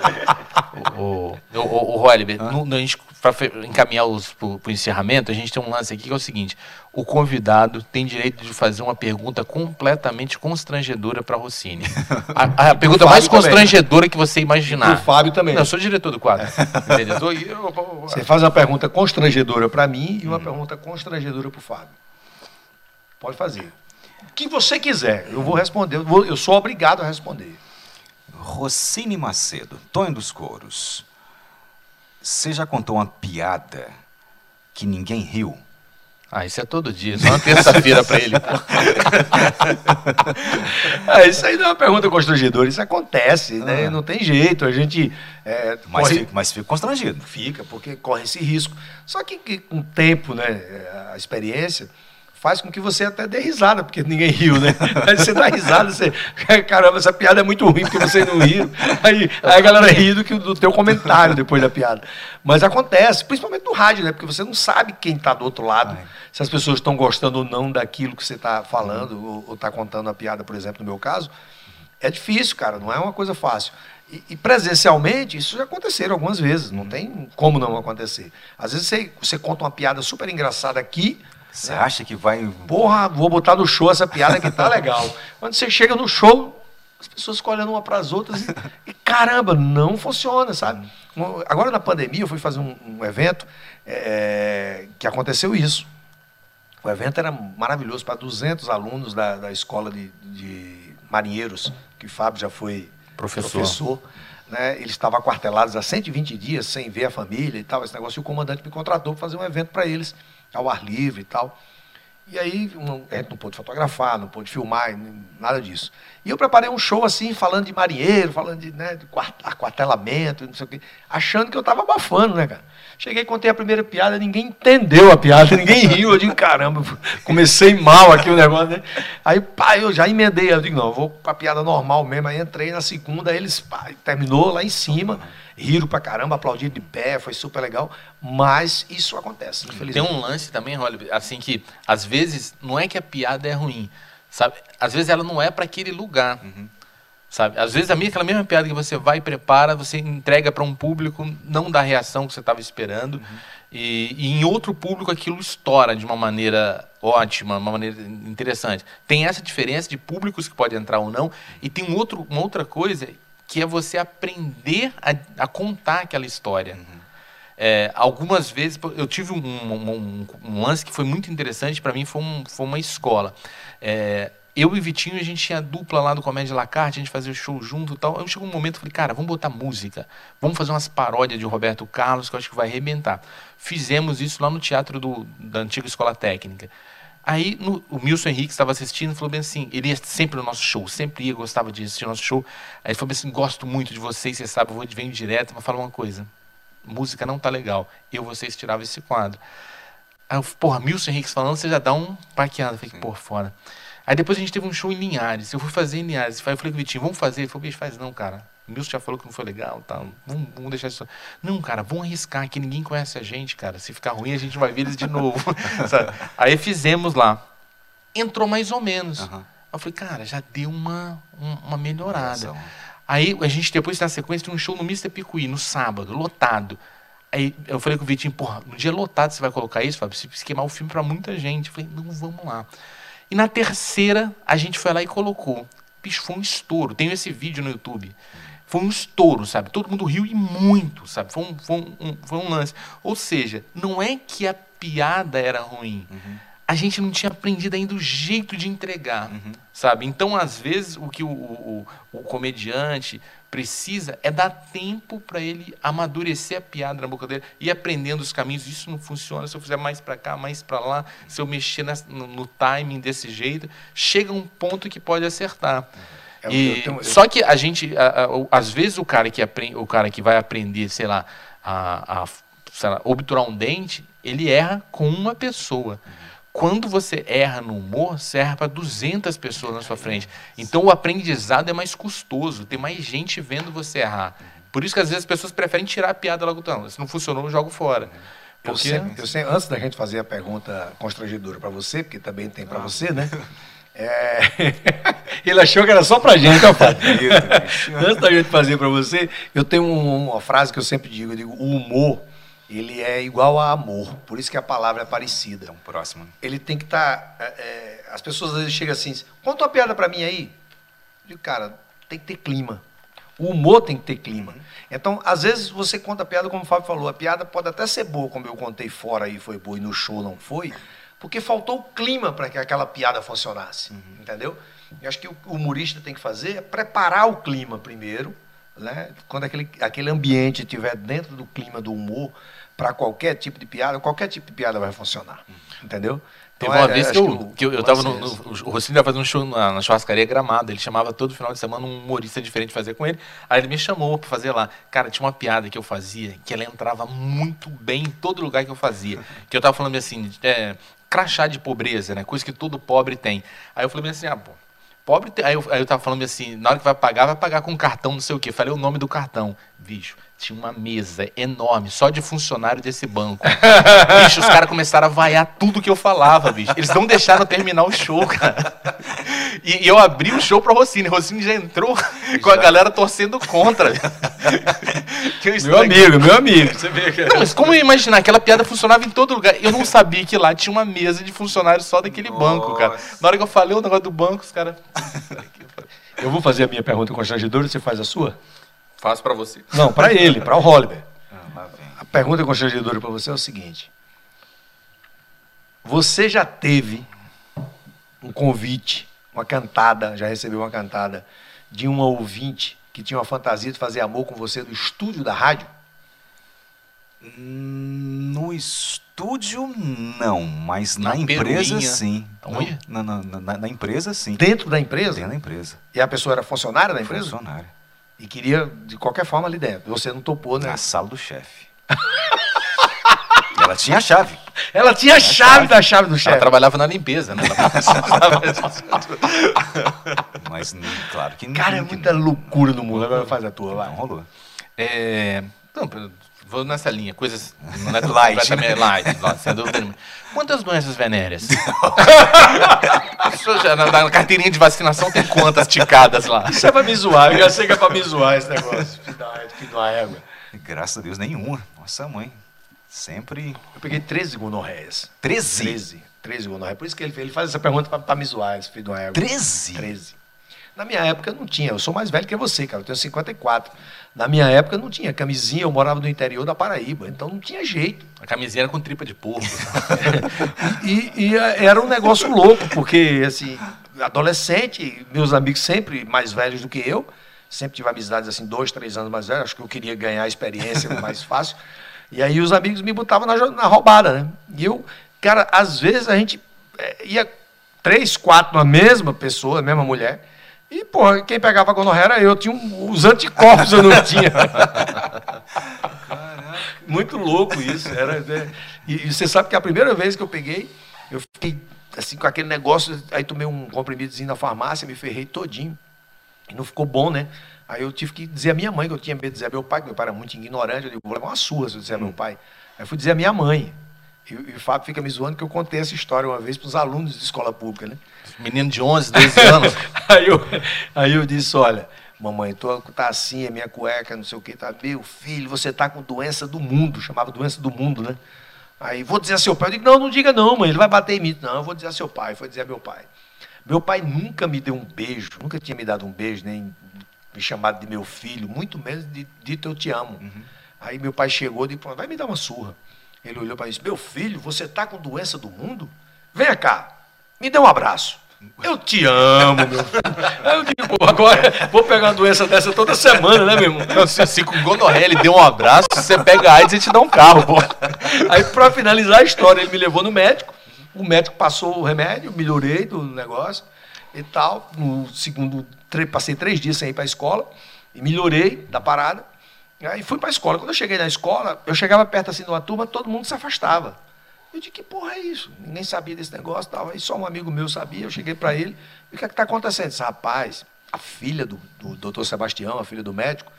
B: o, o, o, o Roliver, no- no- a gente, para encaminhar os para o encerramento, a gente tem um lance aqui que é o seguinte: o convidado tem direito de fazer uma pergunta completamente constrangedora para Rossini. A, a pergunta mais
A: também.
B: constrangedora que você imaginar.
A: O Fábio também.
B: Não, eu sou diretor do quadro.
A: Você faz uma pergunta constrangedora para mim
B: Hum.
A: e uma pergunta constrangedora para o Fábio. Pode fazer. O que você quiser, eu vou responder. Eu, vou- eu sou obrigado a responder.
C: Rocine Macedo, Tonho dos Couros. Você já contou uma piada que ninguém riu?
B: Ah, isso é todo dia, só uma terça-feira pra ele.
A: Ah, isso aí não é uma pergunta constrangedora, isso acontece, né? Não tem jeito, a gente é,
C: Mas,
A: corre-
C: fico, mas fico constrangido.
A: fica, porque corre esse risco. Só que, que com o tempo, né, a experiência faz com que você até dê risada, porque ninguém riu, né? Aí você dá risada, você, caramba, essa piada é muito ruim porque você não riu. Aí, aí a galera ri do, que, do teu comentário depois da piada. Mas acontece, principalmente no rádio, né? Porque você não sabe quem está do outro lado, se as pessoas estão gostando ou não daquilo que você está falando ou está contando a piada, por exemplo, no meu caso. É difícil, cara, não é uma coisa fácil. E, e presencialmente, isso já aconteceram algumas vezes, não tem como não acontecer. Às vezes você, você conta uma piada super engraçada aqui,
C: Você acha que vai.
A: porra, vou botar no show essa piada que tá legal. Quando você chega no show, as pessoas ficam olhando uma para as outras e, e, caramba, não funciona, sabe? Agora na pandemia eu fui fazer um, um evento é, que aconteceu isso. O evento era maravilhoso para 200 alunos da, da escola de, de marinheiros, que o Fábio já foi
B: Professor.
A: professor, né? Eles estavam aquartelados há 120 dias sem ver a família e tal, esse negócio. E o comandante me contratou para fazer um evento para eles, ao ar livre e tal. E aí a gente não pôde fotografar, não pôde filmar, nada disso. E eu preparei um show assim, falando de marinheiro, falando de, né, de quart- aquartelamento, não sei o quê, achando que eu estava abafando, né, cara? Cheguei, contei a primeira piada, ninguém entendeu a piada, ninguém riu. Eu digo, caramba, comecei mal aqui o negócio, né? Aí, pá, eu já emendei. Eu digo, não, eu vou pra piada normal mesmo. Aí entrei na segunda, eles, pá, terminou lá em cima, riram pra caramba, aplaudiram de pé, foi super legal. Mas isso acontece,
B: Tem
A: infelizmente.
B: um lance também, Holly, assim que às vezes não é que a piada é ruim, sabe? Às vezes ela não é para aquele lugar. Sabe? Às vezes a minha, aquela mesma piada que você vai e prepara, você entrega para um público, não dá a reação que você estava esperando. E, e em outro público aquilo estoura de uma maneira ótima, uma maneira interessante. Tem essa diferença de públicos que pode entrar ou não. E tem um outro, uma outra coisa que é você aprender a, a contar aquela história. É, algumas vezes eu tive um, um- um- lance que foi muito interessante para mim foi, um- foi uma escola. É, eu e Vitinho a gente tinha dupla lá do Comédia Lacarte a gente fazia o show junto e tal. Aí chegou um momento falei cara vamos botar música. Vamos fazer umas paródias de Roberto Carlos que eu acho que vai arrebentar. Fizemos isso lá no teatro do, da antiga escola técnica Aí no- o Milson Henrique estava assistindo e falou bem assim, ele ia sempre no nosso show, sempre ia, gostava de assistir nosso show. Aí ele falou bem assim, gosto muito de vocês, você sabe, eu vou venho direto, mas fala uma coisa, música não tá legal, eu vocês tiravam esse quadro. Aí eu, porra, Milson Henrique falando, você já dá um paqueado, falei, por fora. Aí depois a gente teve um show em Linhares, eu fui fazer em Linhares, aí eu falei com o Vitinho, vamos fazer? Ele falou, bicho, faz não, cara. O Milson já falou que não foi legal, tal. Vamos, vamos deixar isso. Não, cara, vamos arriscar, que ninguém conhece a gente, cara. Se ficar ruim, a gente vai ver eles de novo. Aí fizemos lá. Entrou mais ou menos.
C: Aham.
B: Eu falei, cara, já deu uma, um- uma melhorada. Aí a gente depois na sequência tem um show no Mr. Picuí, no sábado, lotado. Aí eu falei com o Vitinho, porra, no dia lotado você vai colocar isso, Fábio? Você precisa queimar o filme pra muita gente. Eu falei, não, vamos lá. E na terceira, a gente foi lá e colocou. Bicho, foi um estouro. Tenho esse vídeo no YouTube. Foi um estouro, sabe? Todo mundo riu e muito, sabe? Foi um, foi um- foi um lance. Ou seja, não é que a piada era ruim. A gente não tinha aprendido ainda o jeito de entregar, sabe? Então, às vezes, o que o, o- o comediante precisa é dar tempo para ele amadurecer a piada na boca dele e aprendendo os caminhos. Isso não funciona se eu fizer mais para cá, mais para lá, se eu mexer no, no timing desse jeito, chega um ponto que pode acertar.
A: É, eu
B: E-
A: tenho- eu-
B: só que a gente, a- a- às vezes o cara que aprende, o cara que vai aprender, sei lá, a, a sei lá, obturar um dente, ele erra com uma pessoa. Quando você erra no humor, você erra para 200 pessoas na sua frente. Então o aprendizado é mais custoso, tem mais gente vendo você errar. Por isso que às vezes as pessoas preferem tirar a piada logo. Não, se não funcionou, eu jogo fora.
A: Eu
B: Porque
A: sempre, eu sempre- antes da gente fazer a pergunta constrangedora para você, porque também tem para você, né? É, Ele achou que era só pra gente, ó, Fábio. Antes da gente fazer para você, eu tenho um- uma frase que eu sempre digo, eu digo, o humor, ele é igual a amor, por isso que a palavra é parecida.
C: Então, próximo.
A: Ele tem que estar, as pessoas às vezes chegam assim, conta uma piada para mim aí. Eu digo, cara, tem que ter clima. O humor tem que ter clima. Então, às vezes você conta a piada, como o Fábio falou, a piada pode até ser boa, como eu contei fora aí, foi boa e no show não foi, Porque faltou o clima para que aquela piada funcionasse. Entendeu? Eu acho que o humorista tem que fazer é preparar o clima primeiro, né? quando aquele, aquele ambiente estiver dentro do clima do humor, para qualquer tipo de piada, qualquer tipo de piada vai funcionar. Entendeu?
B: Teve
A: Então,
B: uma
A: é-
B: vez
A: acho
B: que eu, que eu, eu tava no,
A: é
B: no- O Rocinho ia fazer um show na, na churrascaria Gramado. Ele chamava todo final de semana um humorista diferente fazer com ele. Aí ele me chamou pra fazer lá. Cara, tinha uma piada que eu fazia que ela entrava muito bem em todo lugar que eu fazia. Que eu tava falando assim, é, crachá de pobreza, né? Coisa que todo pobre tem. Aí eu falei assim, ah, pô. Pobre tem... aí, eu, aí eu tava falando assim, na hora que vai pagar, vai pagar com cartão, não sei o quê. Falei o nome do cartão. Bicho, tinha uma mesa enorme, só de funcionário desse banco. bicho, os caras começaram a vaiar tudo que eu falava, bicho. Eles não deixaram terminar o show, cara. E, e eu abri o show pra Rossini. Rossini já entrou com a galera torcendo contra.
A: Meu amigo, meu amigo. Você vê que
B: Não, mas como eu ia imaginar? Aquela piada funcionava em todo lugar. Eu não sabia que lá tinha uma mesa de funcionários só daquele banco, cara.
C: Nossa.
B: Na hora que eu falei o negócio do banco, os caras.
A: Eu vou fazer a minha pergunta constrangedora, você faz a sua?
B: Faço pra você.
A: Não, para ele, para o Holliver.
C: Ah.
A: A pergunta constrangedora para você é o seguinte: Você já teve um convite, uma cantada, já recebeu uma cantada de uma ouvinte que tinha uma fantasia de fazer amor com você no estúdio da rádio?
C: No estúdio, não, mas na,
B: Na
C: empresa, sim.
B: Olha.
C: Na, na, na- na empresa, sim.
A: Dentro da empresa?
C: Dentro da empresa.
A: E a pessoa era funcionária da empresa?
C: Funcionária.
A: E queria, de qualquer forma, ali dentro. Você não topou, né?
C: Na sala do chefe. Ela tinha a chave.
A: Ela tinha a chave da chave do
B: Ela
A: chefe.
B: trabalhava na limpeza, né?
C: Mas, claro que
A: Cara, é
C: que
A: muita loucura no mundo. Agora faz a tua,
C: Não
A: vai.
C: rolou.
B: É, não, vou nessa linha, coisas não é tudo
C: Light,
B: completamente light, light, sem dúvida nenhuma. Quantas doenças venéreas? Já na, na carteirinha de vacinação tem quantas ticadas lá?
A: Isso é pra me zoar, eu já sei que é pra me zoar esse negócio. Filho da filho da égua.
C: Graças a Deus, nenhuma. Nossa mãe. Sempre.
A: Eu peguei 13 gonorreias.
C: 13?
A: 13. 13 gonorreias. Por isso que ele, ele faz essa pergunta pra, pra me zoar, esse filho de uma égua.
C: 13?
A: 13. Na minha época não tinha. Eu sou mais velho que você, cara. Eu tenho 54. Na minha época não tinha camisinha. Eu morava no interior da Paraíba. Então não tinha jeito.
B: A camisinha era com tripa de porco.
A: E, e, eh, era um negócio louco, porque, assim, adolescente, meus amigos sempre mais velhos do que eu, sempre tive amizades, assim, dois, três anos mais velhos, acho que eu queria ganhar a experiência mais fácil. E aí os amigos me botavam na, na roubada, né? E eu, cara, às vezes a gente eh, ia três, quatro na mesma pessoa, na mesma mulher, e, porra, quem pegava a gonorreia era eu, tinha um- os anticorpos eu não tinha. Muito louco isso. Era, né? e, e você sabe que a primeira vez que eu peguei, eu fiquei assim com aquele negócio, aí tomei um comprimidozinho na farmácia, me ferrei todinho. E não ficou bom, né? Aí eu tive que dizer à minha mãe, que eu tinha medo de dizer ao meu pai, que meu pai era muito ignorante, eu digo, vou levar uma surra se eu disser ao meu pai. Aí eu fui dizer à minha mãe. E, e o Fábio fica me zoando que eu contei essa história uma vez para os alunos de escola pública, né?
B: Menino de 11, 12 anos.
A: Aí eu, aí eu disse, olha, mamãe, tô, tá assim, a minha cueca, não sei o que, tá, meu filho, você tá com doença do mundo, chamava doença do mundo, né? Aí, vou dizer a seu pai, eu digo, não, não diga não, mãe, ele vai bater em mim. Não, eu vou dizer a seu pai, foi dizer a meu pai. Meu pai nunca me deu um beijo, nunca tinha me dado um beijo, nem me chamado de meu filho, muito menos de dito eu te amo. Aí meu pai chegou e disse, "Pô, vai me dar uma surra. Ele olhou para mim e disse, meu filho, você tá com doença do mundo? Venha cá, me dê um abraço. Eu te amo, meu filho. Aí eu digo, pô, agora vou pegar uma doença dessa toda semana, né, meu irmão?
B: Não, se, se com gonorreia ele deu um abraço, se você pega a AIDS, ele te dá um carro, pô.
A: Aí, para finalizar a história, ele me levou no médico. O médico passou o remédio, melhorei do negócio e tal. No segundo, passei três dias sem ir para a escola e melhorei da parada. Aí fui para a escola. Quando eu cheguei na escola, eu chegava perto assim de uma turma, todo mundo se afastava. Eu disse, que porra é isso? Ninguém sabia desse negócio. Tal. Aí só um amigo meu sabia, eu cheguei para ele. E o que é está acontecendo? Disse, rapaz, a filha do, do doutor Sebastião, a filha do médico,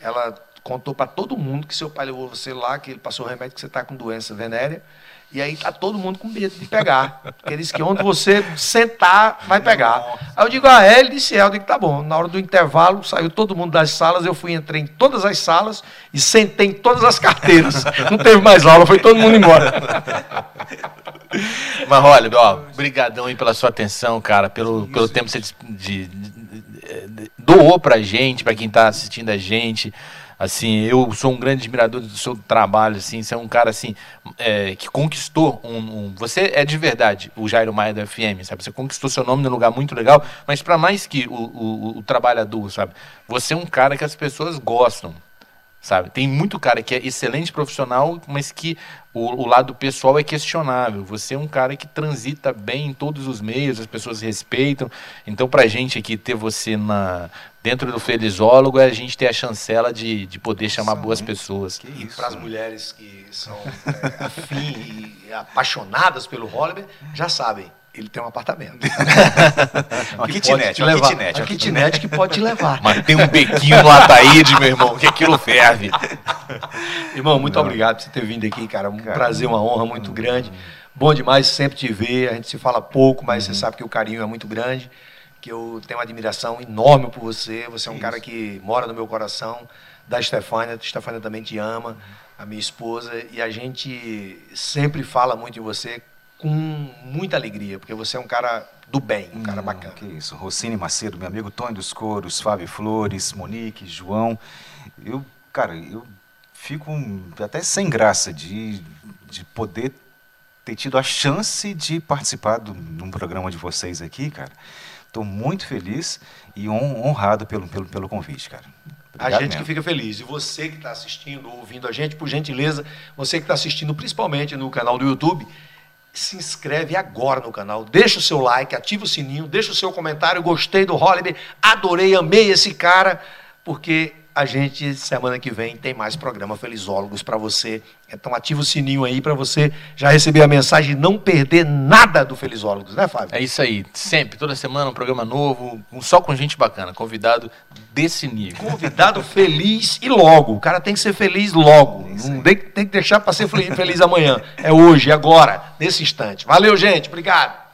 A: ela contou para todo mundo que seu pai levou você lá, que ele passou o remédio que você está com doença venérea. E aí tá todo mundo com medo de pegar. Porque ele disse que onde você sentar, vai pegar. Aí eu digo, ah, é? Ele disse, é. Eu digo, tá bom. Na hora do intervalo, saiu todo mundo das salas, eu fui, entrei em todas as salas e sentei em todas as carteiras. Não teve mais aula, foi todo mundo embora.
B: Mas olha, ó, brigadão aí pela sua atenção, cara, pelo, pelo tempo que você de- de- de- doou pra gente, pra quem tá assistindo a gente. Assim, eu sou um grande admirador do seu trabalho, assim, você é um cara, assim, é, que conquistou um, um, Você é de verdade o Jairo Maia do FM, sabe? Você conquistou seu nome num lugar muito legal, mas para mais que o, o, o trabalhador, sabe? Você é um cara que as pessoas gostam, sabe? Tem muito cara que é excelente profissional, mas que o, o, lado pessoal é questionável. Você é um cara que transita bem em todos os meios, as pessoas respeitam. Então, pra gente aqui ter você na dentro do felizólogo, é a gente ter a chancela de, de poder chamar Sim, boas pessoas.
A: E para as mulheres que são é, afim e apaixonadas pelo Holliber, já sabem, ele tem um apartamento.
C: uma kitnet, uma kitnet.
A: Uma kitnet que pode te levar.
B: Mas tem um bequinho no Ataíde, meu irmão, que aquilo ferve.
A: Irmão, muito Não. obrigado por você ter vindo aqui, cara. Um cara, prazer, uma honra muito grande. Bom demais sempre te ver. A gente se fala pouco, mas uhum. você sabe que o carinho é muito grande. Que eu tenho uma admiração enorme por você. Você é um Isso. cara que mora no meu coração. Da Stefânia, a Stefânia também te ama, uhum. a minha esposa. E a gente sempre fala muito em você com muita alegria, porque você é um cara do bem, um cara bacana.
C: Que isso, Rossini Macedo, meu amigo Tony dos Coros, Fábio Flores, Monique, João. Eu, cara, eu fico até sem graça de, de poder ter tido a chance de participar de um programa de vocês aqui, cara. Estou muito feliz e honrado pelo, pelo, pelo convite, cara.
A: Obrigado a gente mesmo. que fica feliz. E você que está assistindo, ouvindo a gente, por gentileza, você que está assistindo principalmente no canal do YouTube, se inscreve agora no canal, deixa o seu like, ativa o sininho, deixa o seu comentário, gostei do Holiday, adorei, amei esse cara, porque a gente, semana que vem, tem mais programa Felizólogos para você. Então ativa o sininho aí para você já receber a mensagem e não perder nada do Felizólogos, né, Fábio?
B: É isso aí. Sempre, toda semana, um programa novo, só com gente bacana, convidado desse nível.
A: Convidado feliz e logo. O cara tem que ser feliz logo. É não tem, tem que deixar para ser feliz amanhã. É hoje, agora, nesse instante. Valeu, gente. Obrigado.